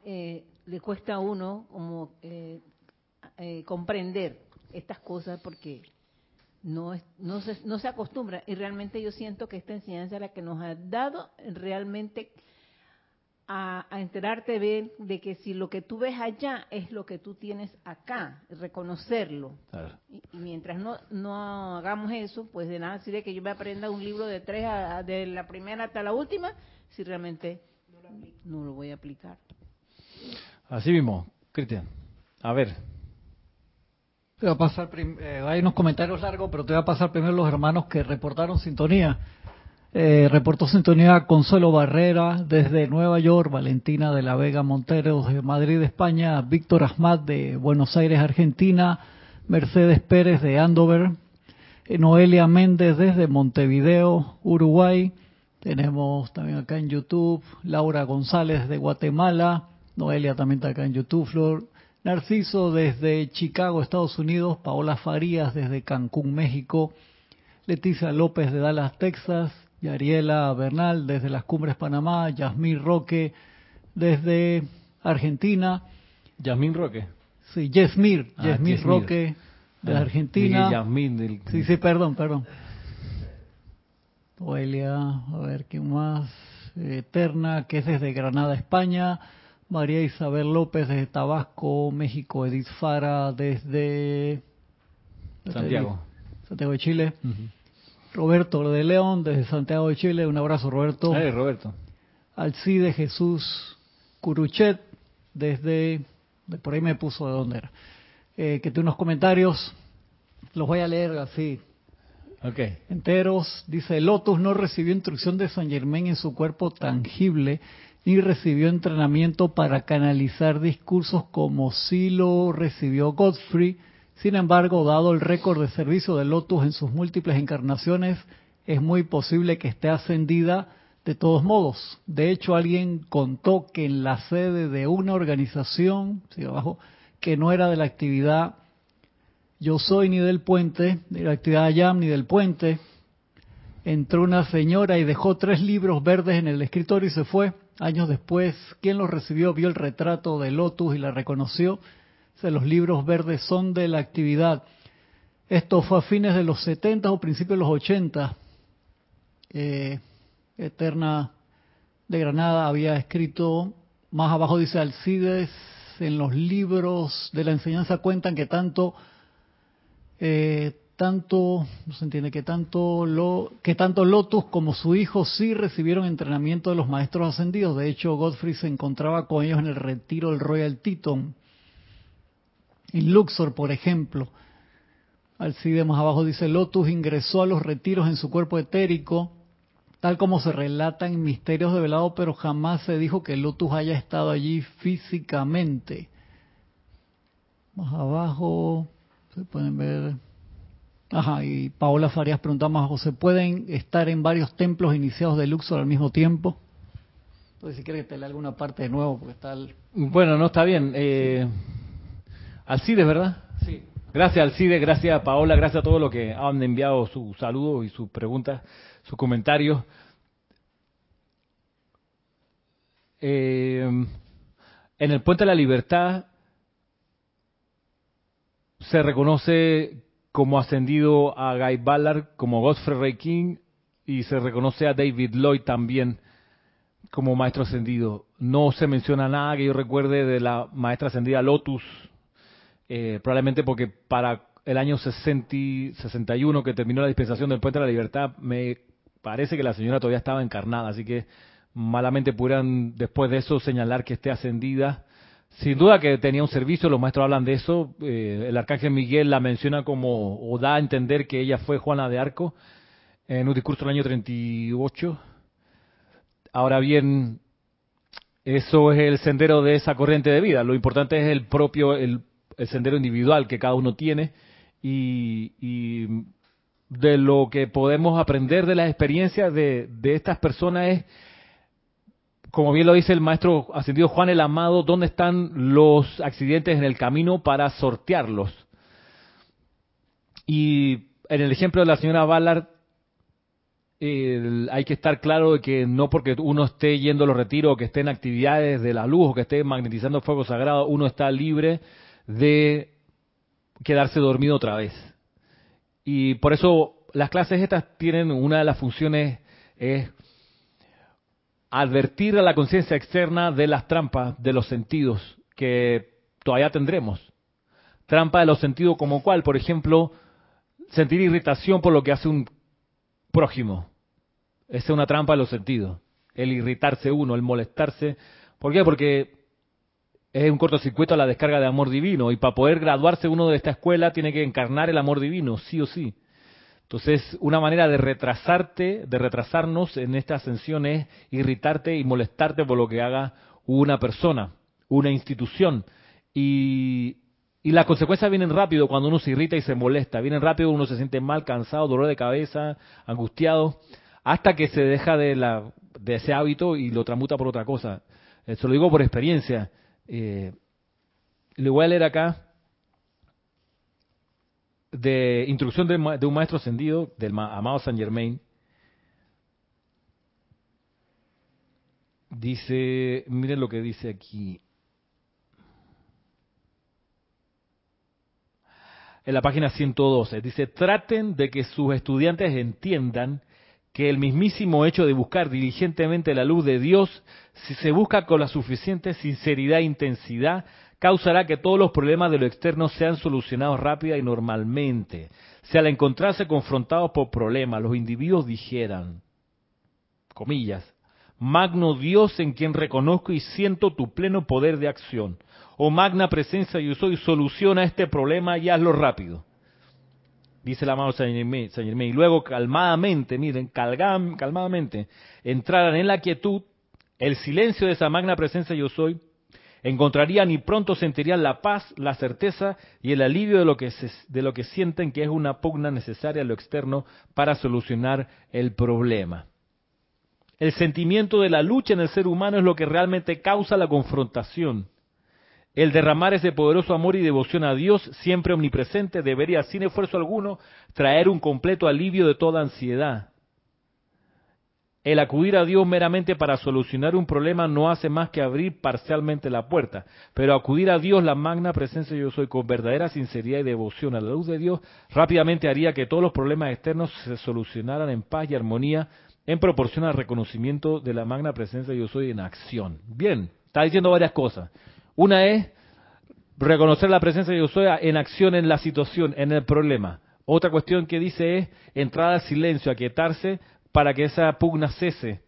eh, le cuesta a uno como eh, comprender estas cosas porque no, no, se, no se acostumbra. Y realmente yo siento que esta enseñanza es la que nos ha dado realmente a, enterarte de, de, que si lo que tú ves allá es lo que tú tienes acá, reconocerlo. Y, mientras no, no hagamos eso, pues de nada sirve que yo me aprenda un libro de tres, de la primera hasta la última, si realmente no lo voy a aplicar. Así mismo, Cristian. A ver. Te a pasar, eh, hay unos comentarios largos, pero te voy a pasar primero los hermanos que reportaron sintonía. Eh, reportó sintonía Consuelo Barrera desde Nueva York, Valentina de la Vega Montero de Madrid, España, Víctor Asmat de Buenos Aires, Argentina, Mercedes Pérez de Andover, eh, Noelia Méndez desde Montevideo, Uruguay. Tenemos también acá en YouTube Laura González de Guatemala, Noelia también está acá en YouTube, Flor. Narciso desde Chicago, Estados Unidos, Paola Farías desde Cancún, México, Leticia López de Dallas, Texas, Yariela Bernal desde las Cumbres Panamá, Yasmín Roque desde Argentina. Yasmín Roque. Sí, Yasmir, ah, Roque de ah, Argentina. Yasmín Sí, sí, perdón, perdón. Oelia, a ver, ¿qué más? Eterna, que es desde Granada, España. María Isabel López desde Tabasco, México. Edith Fara desde... Santiago. Santiago de Chile. Roberto de León, desde Santiago de Chile. Un abrazo, Roberto. Hey, Roberto. Alcide Jesús Curuchet, desde. Por ahí me puso de dónde era. Eh, que tiene unos comentarios. Los voy a leer así. Okay. Enteros. Dice: Lotus no recibió instrucción de San Germán en su cuerpo tangible, ni recibió entrenamiento para canalizar discursos como sí lo recibió Godfrey sin embargo, dado el récord de servicio de Lotus en sus múltiples encarnaciones, es muy posible que esté ascendida de todos modos. De hecho, alguien contó que en la sede de una organización, que no era de la actividad Yo Soy ni del puente, de la actividad YAM ni del puente, entró una señora y dejó tres libros verdes en el escritorio y se fue. Años después, quien los recibió vio el retrato de Lotus y la reconoció. Los libros verdes son de la actividad. Esto fue a fines de los 70 o principios de los 80. Eh, Eterna de Granada había escrito, más abajo dice Alcides, en los libros de la enseñanza cuentan que tanto eh, tanto, no se entiende que tanto lo, que tanto Lotus como su hijo sí recibieron entrenamiento de los maestros ascendidos. De hecho, Godfrey se encontraba con ellos en el retiro del Royal Teton. En Luxor, por ejemplo. Alcide más abajo dice, Lotus ingresó a los retiros en su cuerpo etérico, tal como se relata en Misterios de Velado, pero jamás se dijo que Lotus haya estado allí físicamente. Más abajo, se pueden ver Ajá, y Paola Farías preguntaba más, ¿se pueden estar en varios templos iniciados de Luxor al mismo tiempo? Entonces, si quieres que te lea alguna parte de nuevo, porque está Bueno, no, está bien. Eh, Alcides, ¿verdad? Sí. Gracias, Alcides, gracias, Paola, gracias a todos los que han enviado sus saludos y sus preguntas, sus comentarios. Eh, en el Puente de la Libertad se reconoce como ascendido a Guy Ballard como Godfrey Ray King y se reconoce a David Lloyd también como maestro ascendido. No se menciona nada que yo recuerde de la maestra ascendida Lotus, eh, probablemente porque para el año 60, 61 que terminó la dispensación del Puente de la Libertad, me parece que la señora todavía estaba encarnada, así que malamente pudieran después de eso señalar que esté ascendida. Sin duda que tenía un servicio, los maestros hablan de eso. Eh, el arcángel Miguel la menciona como, o da a entender que ella fue Juana de Arco en un discurso del año 38. Ahora bien, eso es el sendero de esa corriente de vida. Lo importante es el propio, el, sendero individual que cada uno tiene y, de lo que podemos aprender de las experiencias de, estas personas es como bien lo dice el maestro ascendido Juan el Amado, ¿dónde están los accidentes en el camino para sortearlos? Y en el ejemplo de la señora Ballard, hay que estar claro de que no porque uno esté yendo a los retiros, que esté en actividades de la luz, o que esté magnetizando fuego sagrado, uno está libre de quedarse dormido otra vez. Y por eso las clases estas tienen una de las funciones es advertir a la conciencia externa de las trampas de los sentidos que todavía tendremos. Trampa de los sentidos como cuál, por ejemplo, sentir irritación por lo que hace un prójimo. Esa es una trampa de los sentidos. El irritarse uno, el molestarse. ¿Por qué? Porque es un cortocircuito a la descarga de amor divino y para poder graduarse uno de esta escuela tiene que encarnar el amor divino, sí o sí. Entonces, una manera de retrasarte, de retrasarnos en esta ascensión es irritarte y molestarte por lo que haga una persona, una institución. Y, las consecuencias vienen rápido cuando uno se irrita y se molesta. Vienen rápido, uno se siente mal, cansado, dolor de cabeza, angustiado, hasta que se deja de, la, de ese hábito y lo transmuta por otra cosa. Eso lo digo por experiencia. Eh, le voy a leer acá de instrucción de, un maestro ascendido, del amado San Germain, dice, miren lo que dice aquí. En la página 112 dice, traten de que sus estudiantes entiendan que el mismísimo hecho de buscar diligentemente la luz de Dios, si se busca con la suficiente sinceridad e intensidad, causará que todos los problemas de lo externo sean solucionados rápida y normalmente. Si al encontrarse confrontados por problemas los individuos dijeran, comillas, Magno Dios en quien reconozco y siento tu pleno poder de acción, o magna presencia yo soy, soluciona este problema y hazlo rápido. Dice la mano Saint Germain, y luego calmadamente, miren, calmadamente, entraran en la quietud, el silencio de esa magna presencia yo soy, encontrarían y pronto sentirían la paz, la certeza y el alivio de lo que, de lo que sienten que es una pugna necesaria a lo externo para solucionar el problema. El sentimiento de la lucha en el ser humano es lo que realmente causa la confrontación. El derramar ese poderoso amor y devoción a Dios, siempre omnipresente, debería, sin esfuerzo alguno, traer un completo alivio de toda ansiedad. El acudir a Dios meramente para solucionar un problema no hace más que abrir parcialmente la puerta, pero acudir a Dios, la magna presencia yo soy, con verdadera sinceridad y devoción a la luz de Dios, rápidamente haría que todos los problemas externos se solucionaran en paz y armonía en proporción al reconocimiento de la magna presencia yo soy en acción. Bien, está diciendo varias cosas. Una es reconocer la presencia de yo soy en acción en la situación, en el problema. Otra cuestión que dice es entrar al silencio, aquietarse para que esa pugna cese.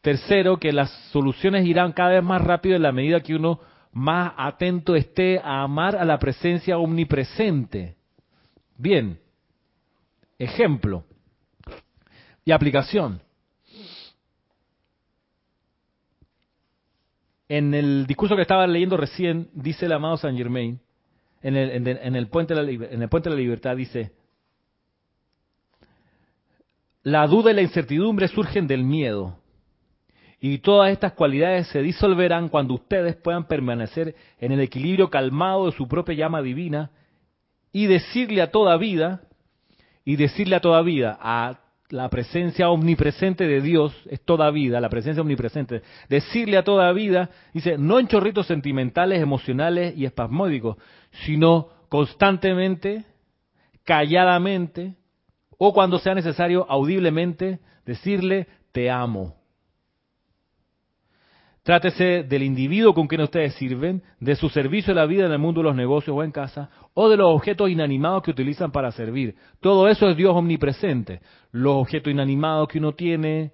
Tercero, que las soluciones irán cada vez más rápido en la medida que uno más atento esté a amar a la presencia omnipresente. Bien, ejemplo y aplicación. En el discurso que estaba leyendo recién, dice el amado Saint Germain, en el, Puente de la Libertad, dice, la duda y la incertidumbre surgen del miedo. Y todas estas cualidades se disolverán cuando ustedes puedan permanecer en el equilibrio calmado de su propia llama divina y decirle a toda vida, y decirle a toda vida, a la presencia omnipresente de Dios, es toda vida, la presencia omnipresente, decirle a toda vida, dice, no en chorritos sentimentales, emocionales y espasmódicos, sino constantemente, calladamente, o cuando sea necesario audiblemente decirle te amo. Trátese del individuo con quien ustedes sirven, de su servicio a la vida en el mundo de los negocios o en casa, o de los objetos inanimados que utilizan para servir. Todo eso es Dios omnipresente. Los objetos inanimados que uno tiene,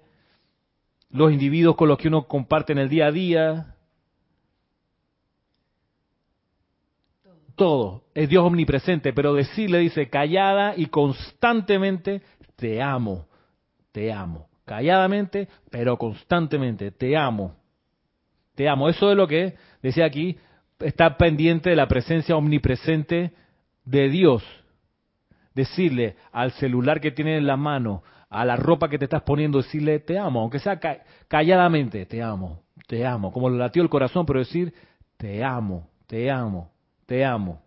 los individuos con los que uno comparte en el día a día. Todo es Dios omnipresente, pero decirle dice callada y constantemente, te amo, te amo. Calladamente, pero constantemente, te amo te amo. Eso es lo que decía aquí, está pendiente de la presencia omnipresente de Dios. Decirle al celular que tienes en la mano, a la ropa que te estás poniendo, decirle te amo, aunque sea calladamente, te amo, te amo, como le latió el corazón, pero decir te amo, te amo, te amo.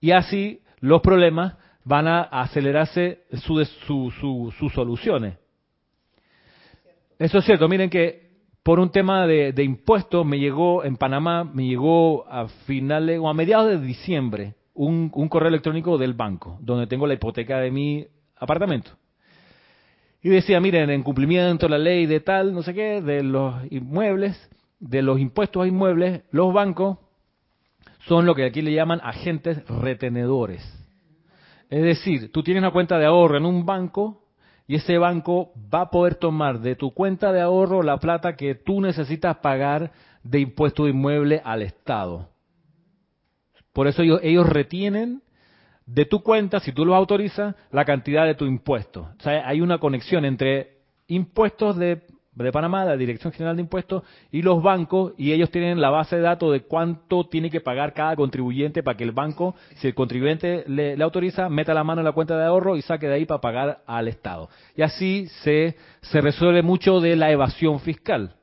Y así los problemas van a acelerarse sus soluciones. Eso es cierto, miren que por un tema de, impuestos, me llegó en Panamá, me llegó a finales o a mediados de diciembre un, correo electrónico del banco, donde tengo la hipoteca de mi apartamento. Y decía, miren, en cumplimiento de la ley de tal, no sé qué, de los inmuebles, de los impuestos a inmuebles, los bancos son lo que aquí le llaman agentes retenedores. Es decir, tú tienes una cuenta de ahorro en un banco y ese banco va a poder tomar de tu cuenta de ahorro la plata que tú necesitas pagar de impuesto de inmueble al Estado. Por eso ellos, retienen de tu cuenta, si tú los autorizas, la cantidad de tu impuesto. O sea, hay una conexión entre impuestos de de Panamá, la Dirección General de Impuestos, y los bancos, y ellos tienen la base de datos de cuánto tiene que pagar cada contribuyente para que el banco, si el contribuyente le, autoriza, meta la mano en la cuenta de ahorro y saque de ahí para pagar al Estado. Y así se, se resuelve mucho de la evasión fiscal.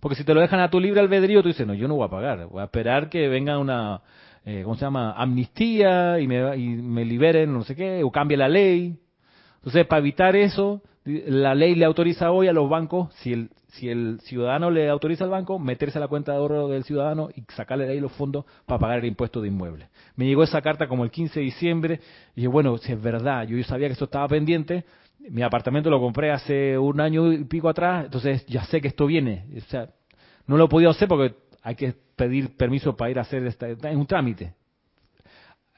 Porque si te lo dejan a tu libre albedrío, tú dices, no, yo no voy a pagar, voy a esperar que venga una, eh, ¿cómo se llama?, amnistía y me, y me liberen, no sé qué, o cambie la ley. Entonces, para evitar eso, la ley le autoriza hoy a los bancos, si el, si el ciudadano le autoriza al banco, meterse a la cuenta de ahorro del ciudadano y sacarle de ahí los fondos para pagar el impuesto de inmueble. Me llegó esa carta como el 15 de diciembre y dije, bueno, si es verdad, yo, sabía que eso estaba pendiente, mi apartamento lo compré hace un año y pico atrás, entonces ya sé que esto viene. O sea, no lo he podido hacer porque hay que pedir permiso para ir a hacer esta, es un trámite.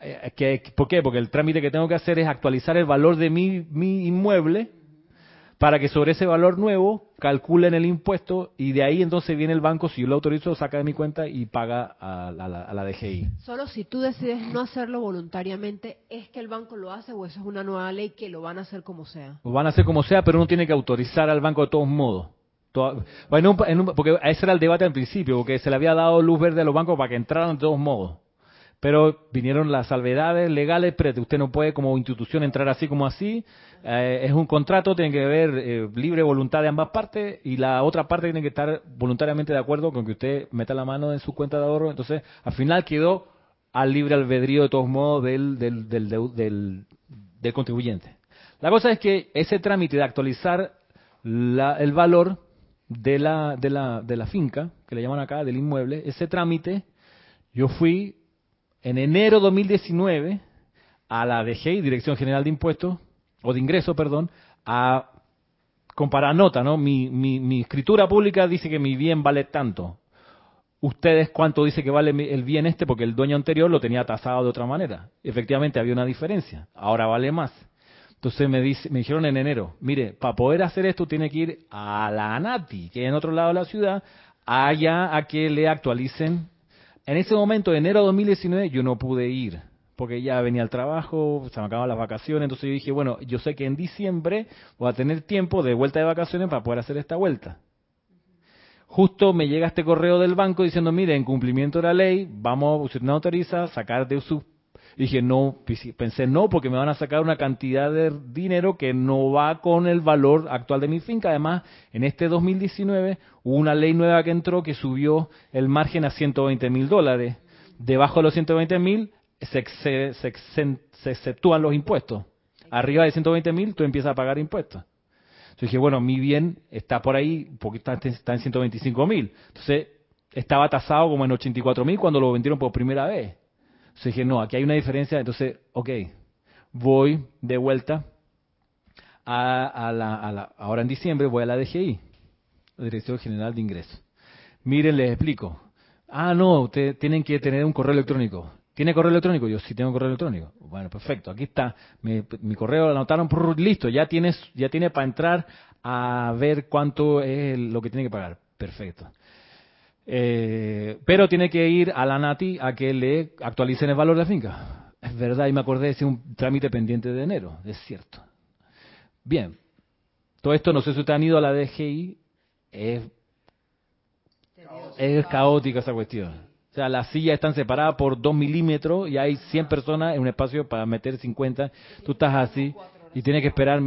Eh, ¿Por qué? Porque el trámite que tengo que hacer es actualizar el valor de mi, mi inmueble para que sobre ese valor nuevo calculen el impuesto y de ahí entonces viene el banco, si yo lo autorizo, saca de mi cuenta y paga a, la, DGI. Solo si tú decides no hacerlo voluntariamente, ¿es que el banco lo hace o eso es una nueva ley que lo van a hacer como sea? Lo van a hacer como sea, pero uno tiene que autorizar al banco de todos modos. Bueno, porque ese era el debate al principio, porque se le había dado luz verde a los bancos para que entraran de todos modos. Pero vinieron las salvedades legales, pero usted no puede como institución entrar así como así, eh, es un contrato, tiene que haber eh, libre voluntad de ambas partes y la otra parte tiene que estar voluntariamente de acuerdo con que usted meta la mano en su cuenta de ahorro. Entonces, al final quedó al libre albedrío de todos modos del, del, del, del, contribuyente. La cosa es que ese trámite de actualizar la- el valor de la, de, la, de la finca, que le llaman acá, del inmueble. Ese trámite, yo fui en enero 2019 a la DGI, Dirección General de Impuestos, o de Ingresos, perdón, a comparar nota, ¿no? Mi, mi, mi escritura pública dice que mi bien vale tanto. Ustedes cuánto dice que vale el bien este porque el dueño anterior lo tenía tasado de otra manera. Efectivamente había una diferencia. Ahora vale más. Entonces me, dice, me dijeron en enero, mire, para poder hacer esto tiene que ir a la ANATI, que es en otro lado de la ciudad, allá a que le actualicen. En ese momento, enero de 2019, yo no pude ir, porque ya venía el trabajo, se me acababan las vacaciones, entonces yo dije, bueno, yo sé que en diciembre voy a tener tiempo de vuelta de vacaciones para poder hacer esta vuelta. Justo me llega este correo del banco diciendo, mire, en cumplimiento de la ley, vamos, usted no autoriza sacar de su y dije, no, pensé no, porque me van a sacar una cantidad de dinero que no va con el valor actual de mi finca. Además, en este 2019 hubo una ley nueva que entró que subió el margen a 120 mil dólares. Debajo de los 120 mil se, se, se exceptúan los impuestos. Arriba de 120 mil tú empiezas a pagar impuestos. Entonces dije, bueno, mi bien está por ahí, porque está, está en 125 mil. Entonces estaba tasado como en 84 mil cuando lo vendieron por primera vez. Entonces dije, no, aquí hay una diferencia. Entonces, ok, voy de vuelta a, a la, a la- ahora en diciembre voy a la DGI, la Dirección General de Ingresos. Miren, les explico. Ah, no, ustedes tienen que tener un correo electrónico. ¿Tiene correo electrónico? Yo sí tengo correo electrónico. Bueno, perfecto. Aquí está. Mi, mi correo lo anotaron. prr, listo. Ya tienes, ya tiene para entrar a ver cuánto es lo que tiene que pagar. Perfecto. Eh, pero tiene que ir a la NATI a que le actualicen el valor de la finca. Es verdad, y me acordé de ese un trámite pendiente de enero, es cierto. Bien, todo esto, no sé si ustedes han ido a la DGI, es, es caótica esa cuestión. O sea, las sillas están separadas por dos milímetros y hay 100 personas en un espacio para meter 50. Tú estás así y tienes que esperar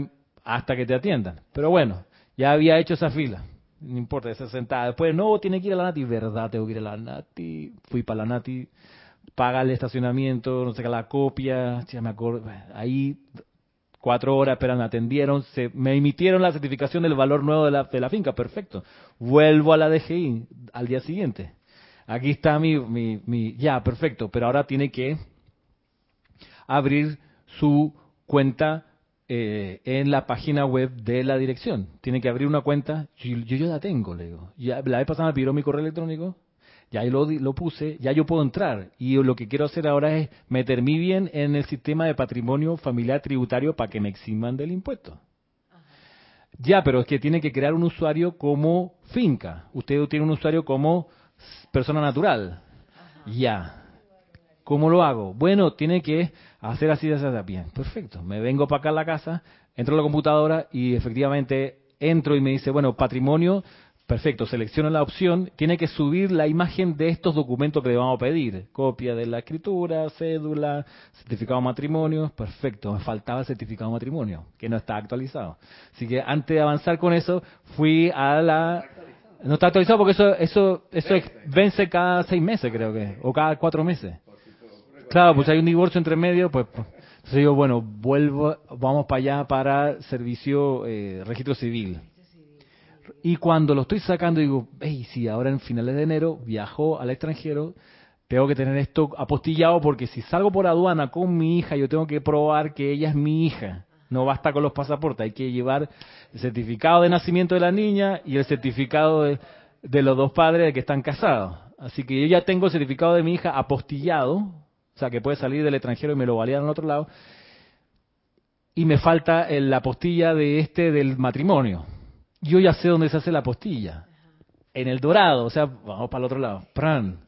hasta que te atiendan. Pero bueno, ya había hecho esa fila. No importa, esa sentada. Después, no, tiene que ir a la Nati. Verdad, tengo que ir a la Nati. Fui para la Nati. Paga el estacionamiento, no sé qué, la copia. Ya me acuerdo. Ahí, cuatro horas, me atendieron. Se, me emitieron la certificación del valor nuevo de la, de la finca. Perfecto. Vuelvo a la DGI al día siguiente. Aquí está mi, mi, mi. Ya, perfecto. Pero ahora tiene que abrir su cuenta eh, en la página web de la dirección. Tiene que abrir una cuenta. Yo, yo ya la tengo, le digo. Ya, la vez pasada me pidió mi correo electrónico. Ya lo, di- lo puse, ya yo puedo entrar. Y lo que quiero hacer ahora es meterme bien en el sistema de patrimonio familiar tributario para que me eximan del impuesto. Ya, pero es que tiene que crear un usuario como finca. Usted tiene un usuario como persona natural. Ya. ¿Cómo lo hago? Bueno, tiene que hacer así, así, así. Bien, perfecto. Me vengo para acá a la casa, entro a la computadora y efectivamente entro y me dice, bueno, patrimonio, perfecto, selecciono la opción, tiene que subir la imagen de estos documentos que le vamos a pedir. Copia de la escritura, cédula, certificado de matrimonio, perfecto. Me faltaba el certificado de matrimonio, que no está actualizado. Así que antes de avanzar con eso, fui a la... No está actualizado porque eso eso eso vence cada seis meses, creo que, o cada cuatro meses. Claro, pues hay un divorcio entre medio, pues, pues, entonces yo, bueno, vuelvo, vamos para allá para servicio, eh, registro civil. Y cuando lo estoy sacando, digo, hey, si ahora en finales de enero viajo al extranjero, tengo que tener esto apostillado porque si salgo por aduana con mi hija, yo tengo que probar que ella es mi hija. No basta con los pasaportes, hay que llevar el certificado de nacimiento de la niña y el certificado de, los dos padres que están casados. Así que yo ya tengo el certificado de mi hija apostillado, o sea, que puede salir del extranjero y me lo validan al otro lado. Y me falta la apostilla de este del matrimonio. Yo ya sé dónde se hace la apostilla. En el dorado, o sea, vamos para el otro lado. Pran.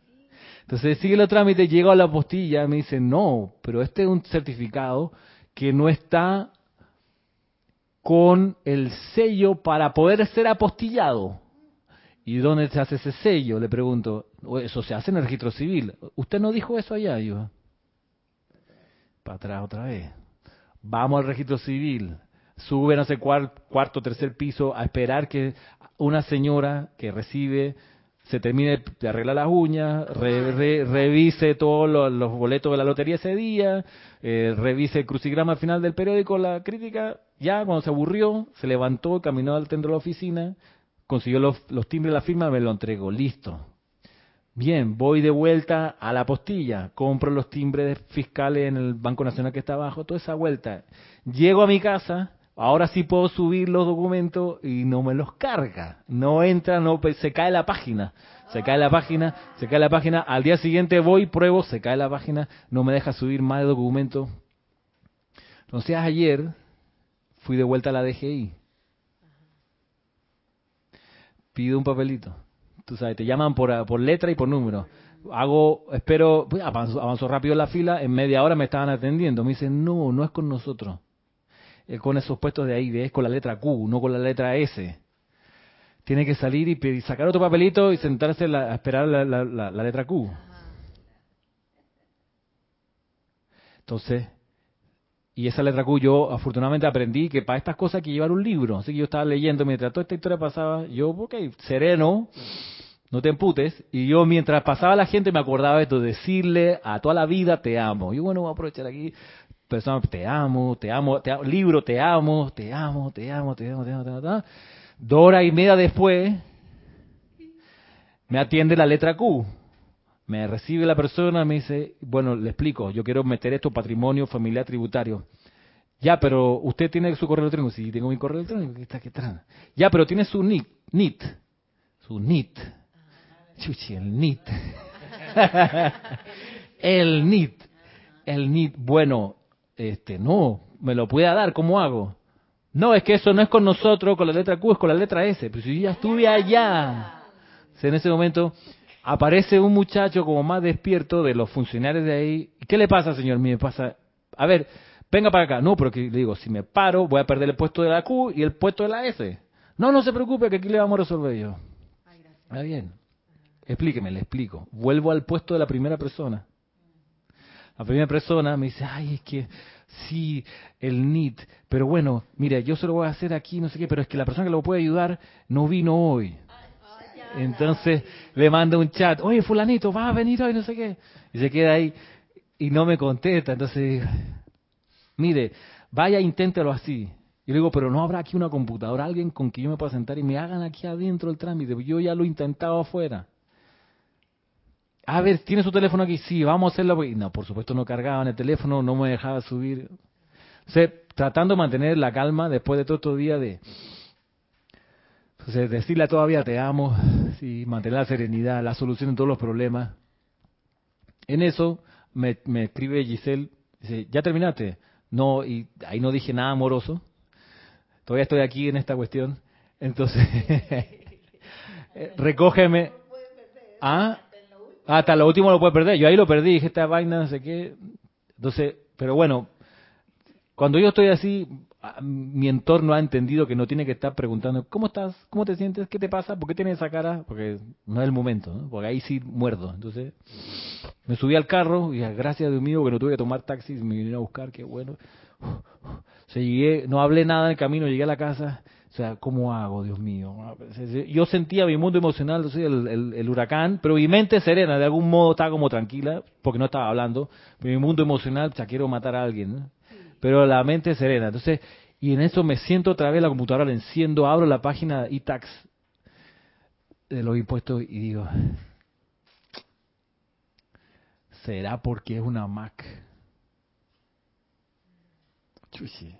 Entonces sigue el trámite, llego a la apostilla, me dice, no, pero este es un certificado que no está con el sello para poder ser apostillado. ¿Y dónde se hace ese sello? Le pregunto. "O Eso se hace en el registro civil. ¿Usted no dijo eso allá? Yo, para atrás otra vez. Vamos al registro civil. Suben a ese cuar- cuarto, tercer piso a esperar que una señora que recibe se termine de arreglar las uñas, re- re- revise todos los, los boletos de la lotería ese día, eh, revise el crucigrama al final del periódico, la crítica, ya cuando se aburrió, se levantó, caminó al centro de la oficina, consiguió los, timbres de la firma, me lo entregó, listo. Bien, voy de vuelta a la postilla, compro los timbres fiscales en el Banco Nacional que está abajo, toda esa vuelta. Llego a mi casa, ahora sí puedo subir los documentos y no me los carga. No entra, no pues, se cae la página. Se cae la página, se cae la página. Al día siguiente voy, pruebo, se cae la página, no me deja subir más documentos. Entonces ayer fui de vuelta a la DGI. Pido un papelito. Tú sabes, te llaman por, por letra y por número. Hago, espero, pues, avanzo, avanzo rápido la fila, en media hora me estaban atendiendo. Me dicen, no, no es con nosotros. Es con esos puestos de ahí, de- es con la letra Q, no con la letra S. Tiene que salir y pedir- sacar otro papelito y sentarse la- a esperar la, la- la- la letra Q. Entonces, y esa letra Q yo afortunadamente aprendí que para estas cosas hay que llevar un libro. Así que yo estaba leyendo mientras toda esta historia pasaba, yo, ok, sereno, no te emputes. Y yo mientras pasaba la gente me acordaba esto, decirle a toda la vida te amo. Y bueno, voy a aprovechar aquí. Te amo, te amo, te amo, libro, te amo, te amo, te amo, te amo, te amo, te amo, te amo. Dos horas y media después, me atiende la letra Q. Me recibe la persona, me dice, bueno, le explico, yo quiero meter esto patrimonio familiar tributario. Ya, pero usted tiene su correo electrónico. Sí, tengo mi correo electrónico. ¿Qué está, qué está? Ya, pero tiene su NIT. NIT. Su NIT. Chuchi, el NIT. el NIT. El NIT. Bueno, este, no, me lo puede dar, ¿cómo hago? No, es que eso no es con nosotros, con la letra Q, es con la letra S. Pero si yo ya estuve allá. En ese momento aparece un muchacho como más despierto de los funcionarios de ahí. ¿Qué le pasa, señor? Me pasa, a ver, venga para acá. No, pero que le digo, si me paro, voy a perder el puesto de la Q y el puesto de la S. No, no se preocupe, que aquí le vamos a resolver yo. Está bien. Explíqueme, le explico. Vuelvo al puesto de la primera persona. La primera persona me dice, ay, es que sí, el NIT, pero bueno, mire, yo se lo voy a hacer aquí, no sé qué, pero es que la persona que lo puede ayudar no vino hoy. Entonces le manda un chat, oye, fulanito, va a venir hoy, no sé qué. Y se queda ahí y no me contesta. Entonces, mire, vaya, inténtelo así. Y le digo, pero no habrá aquí una computadora, alguien con quien yo me pueda sentar y me hagan aquí adentro el trámite. Yo ya lo he intentado afuera. A ver, ¿tiene su teléfono aquí? Sí, vamos a hacerlo. No, por supuesto no cargaban el teléfono, no me dejaba subir. O sea, tratando de mantener la calma después de todo estos días de... Sea, decirle todavía te amo, sí, mantener la serenidad, la solución de todos los problemas. En eso me, me escribe Giselle, dice, ¿ya terminaste? No, y ahí no dije nada amoroso. Todavía estoy aquí en esta cuestión. Entonces, recógeme. Ah, hasta lo último lo puede perder. Yo ahí lo perdí, dije esta vaina, no sé qué. Entonces, pero bueno, cuando yo estoy así, mi entorno ha entendido que no tiene que estar preguntando, ¿cómo estás? ¿Cómo te sientes? ¿Qué te pasa? ¿Por qué tienes esa cara? Porque no es el momento, ¿no? porque ahí sí muerdo. Entonces, me subí al carro y gracias a Dios mío que no tuve que tomar taxi, me vinieron a buscar, qué bueno. O sea, llegué, no hablé nada en el camino, llegué a la casa. O sea, ¿cómo hago, Dios mío? Yo sentía mi mundo emocional, el, el, el huracán, pero mi mente serena, de algún modo estaba como tranquila, porque no estaba hablando. Pero mi mundo emocional, ya quiero matar a alguien, ¿no? Pero la mente serena. Entonces, y en eso me siento otra vez la computadora, la enciendo, abro la página e-tax de los impuestos y digo, ¿será porque es una Mac? Chuchi.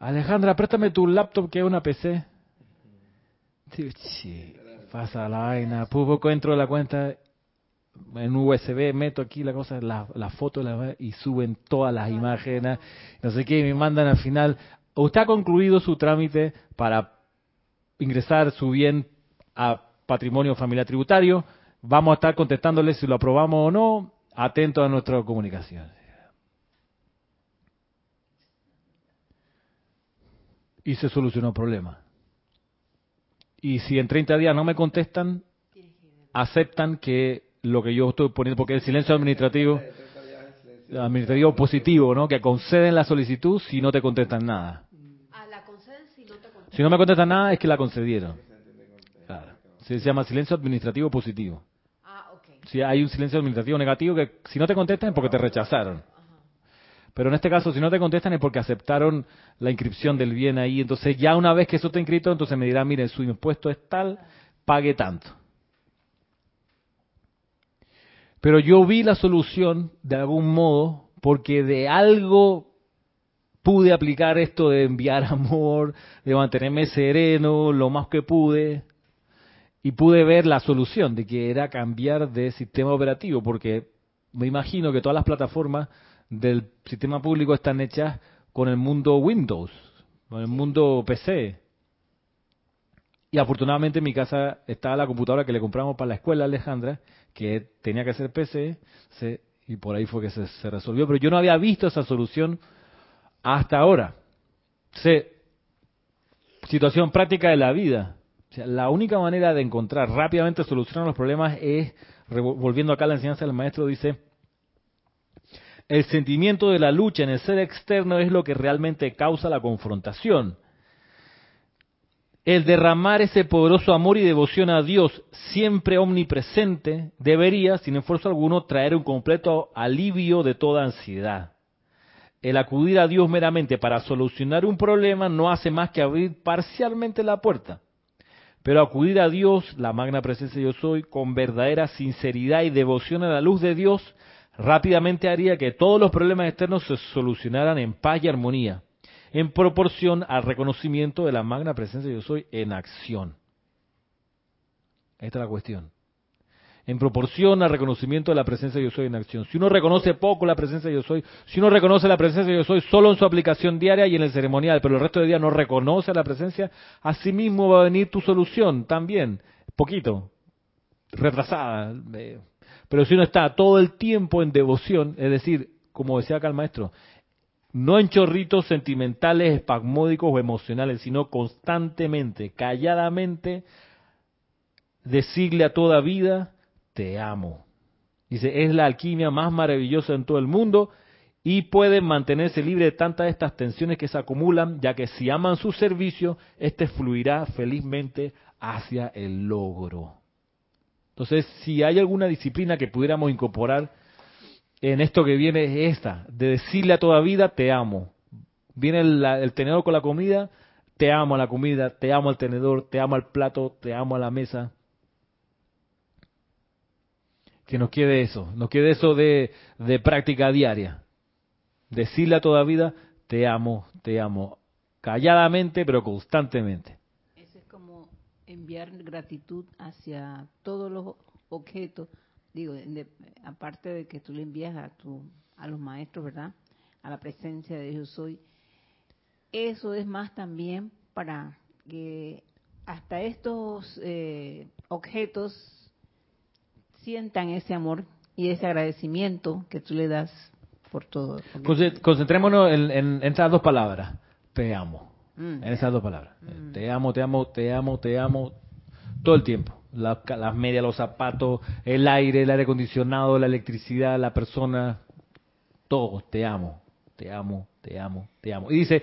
Alejandra, préstame tu laptop que es una PC. Chuchi. Pasa la vaina. Poco entro a la cuenta en USB, meto aquí la cosa, la, la foto la, y suben todas las imágenes. No sé qué, me mandan al final. Usted ha concluido su trámite para ingresar su bien a patrimonio familiar tributario. Vamos a estar contestándole si lo aprobamos o no. Atento a nuestra comunicación. y se solucionó el problema. Y si en 30 días no me contestan, aceptan que lo que yo estoy poniendo, porque el silencio administrativo, administrativo positivo, ¿no? Que conceden la solicitud si no te contestan nada. Ah, la conceden si no te contestan. Si no me contestan nada es que la concedieron. Claro. Se llama silencio administrativo positivo. Ah, ok. Si hay un silencio administrativo negativo que si no te contestan es porque te rechazaron. Pero en este caso, si no te contestan es porque aceptaron la inscripción del bien ahí. Entonces, ya una vez que eso está inscrito, entonces me dirán, mire, su impuesto es tal, pague tanto. Pero yo vi la solución de algún modo porque de algo pude aplicar esto de enviar amor, de mantenerme sereno lo más que pude y pude ver la solución de que era cambiar de sistema operativo porque me imagino que todas las plataformas del sistema público están hechas con el mundo Windows, con el mundo PC. Y afortunadamente en mi casa estaba la computadora que le compramos para la escuela Alejandra, que tenía que ser PC, se- y por ahí fue que se, resolvió. Pero yo no había visto esa solución hasta ahora. Se, situación práctica de la vida. La única manera de encontrar rápidamente solución a los problemas es, volviendo acá a la enseñanza del maestro, dice, el sentimiento de la lucha en el ser externo es lo que realmente causa la confrontación. El derramar ese poderoso amor y devoción a Dios, siempre omnipresente, debería, sin esfuerzo alguno, traer un completo alivio de toda ansiedad. El acudir a Dios meramente para solucionar un problema no hace más que abrir parcialmente la puerta. Pero acudir a Dios, la magna presencia yo soy, con verdadera sinceridad y devoción a la luz de Dios, rápidamente haría que todos los problemas externos se solucionaran en paz y armonía, en proporción al reconocimiento de la magna presencia yo soy en acción. Esta es la cuestión. En proporción al reconocimiento de la presencia yo soy en acción. Si uno reconoce poco la presencia yo soy, si uno reconoce la presencia yo soy solo en su aplicación diaria y en el ceremonial, pero el resto del día no reconoce la presencia, así mismo va a venir tu solución también, poquito, retrasada. eh, pero si uno está todo el tiempo en devoción, es decir, como decía acá el maestro, no en chorritos sentimentales, espasmódicos o emocionales, sino constantemente, calladamente, decirle a toda vida, te amo. Dice, es la alquimia más maravillosa en todo el mundo y pueden mantenerse libre de tantas de estas tensiones que se acumulan, ya que si aman su servicio, este fluirá felizmente hacia el logro. Entonces, si hay alguna disciplina que pudiéramos incorporar en esto que viene es esta, de decirle a toda vida, te amo. Viene el, el tenedor con la comida, te amo a la comida, te amo al tenedor, te amo al plato, te amo a la mesa. Que nos quede eso, nos quede eso de, de práctica diaria. Decirle a toda vida, te amo, te amo. Calladamente, pero constantemente. Eso es como enviar gratitud hacia todos los objetos. Digo, de- aparte de que tú le envías a, tu, a los maestros, ¿verdad? A la presencia de Yo Soy. Eso es más también para que hasta estos eh, objetos sientan ese amor y ese agradecimiento que tú le das por todo. Conce- Concentrémonos en, en- en estas dos palabras. Te amo. Mm. En esas dos palabras. Te amo, te amo, te amo, te amo. Todo el tiempo. La- las medias, los zapatos, el aire, el aire acondicionado, la electricidad, la persona. Todo. Te amo. Te amo, te amo, te amo. Y dice,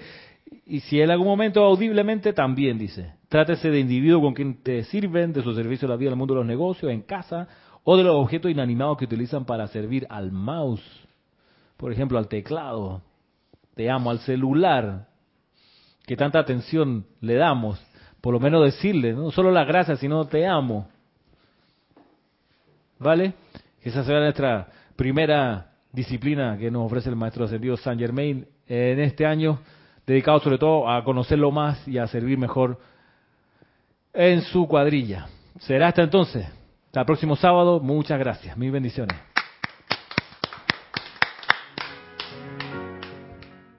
y si en algún momento audiblemente también dice, trátese de individuo con quien te sirven, de su servicio a la vida, al mundo de los negocios, en casa, o de los objetos inanimados que utilizan para servir al mouse, por ejemplo, al teclado, te amo, al celular, que tanta atención le damos, por lo menos decirle, no solo las gracias, sino te amo. ¿Vale? Esa sea nuestra primera disciplina que nos ofrece el Maestro Ascendido Saint Germain en este año, dedicado sobre todo a conocerlo más y a servir mejor en su cuadrilla. Será hasta entonces. Hasta el próximo sábado. Muchas gracias. Mil bendiciones.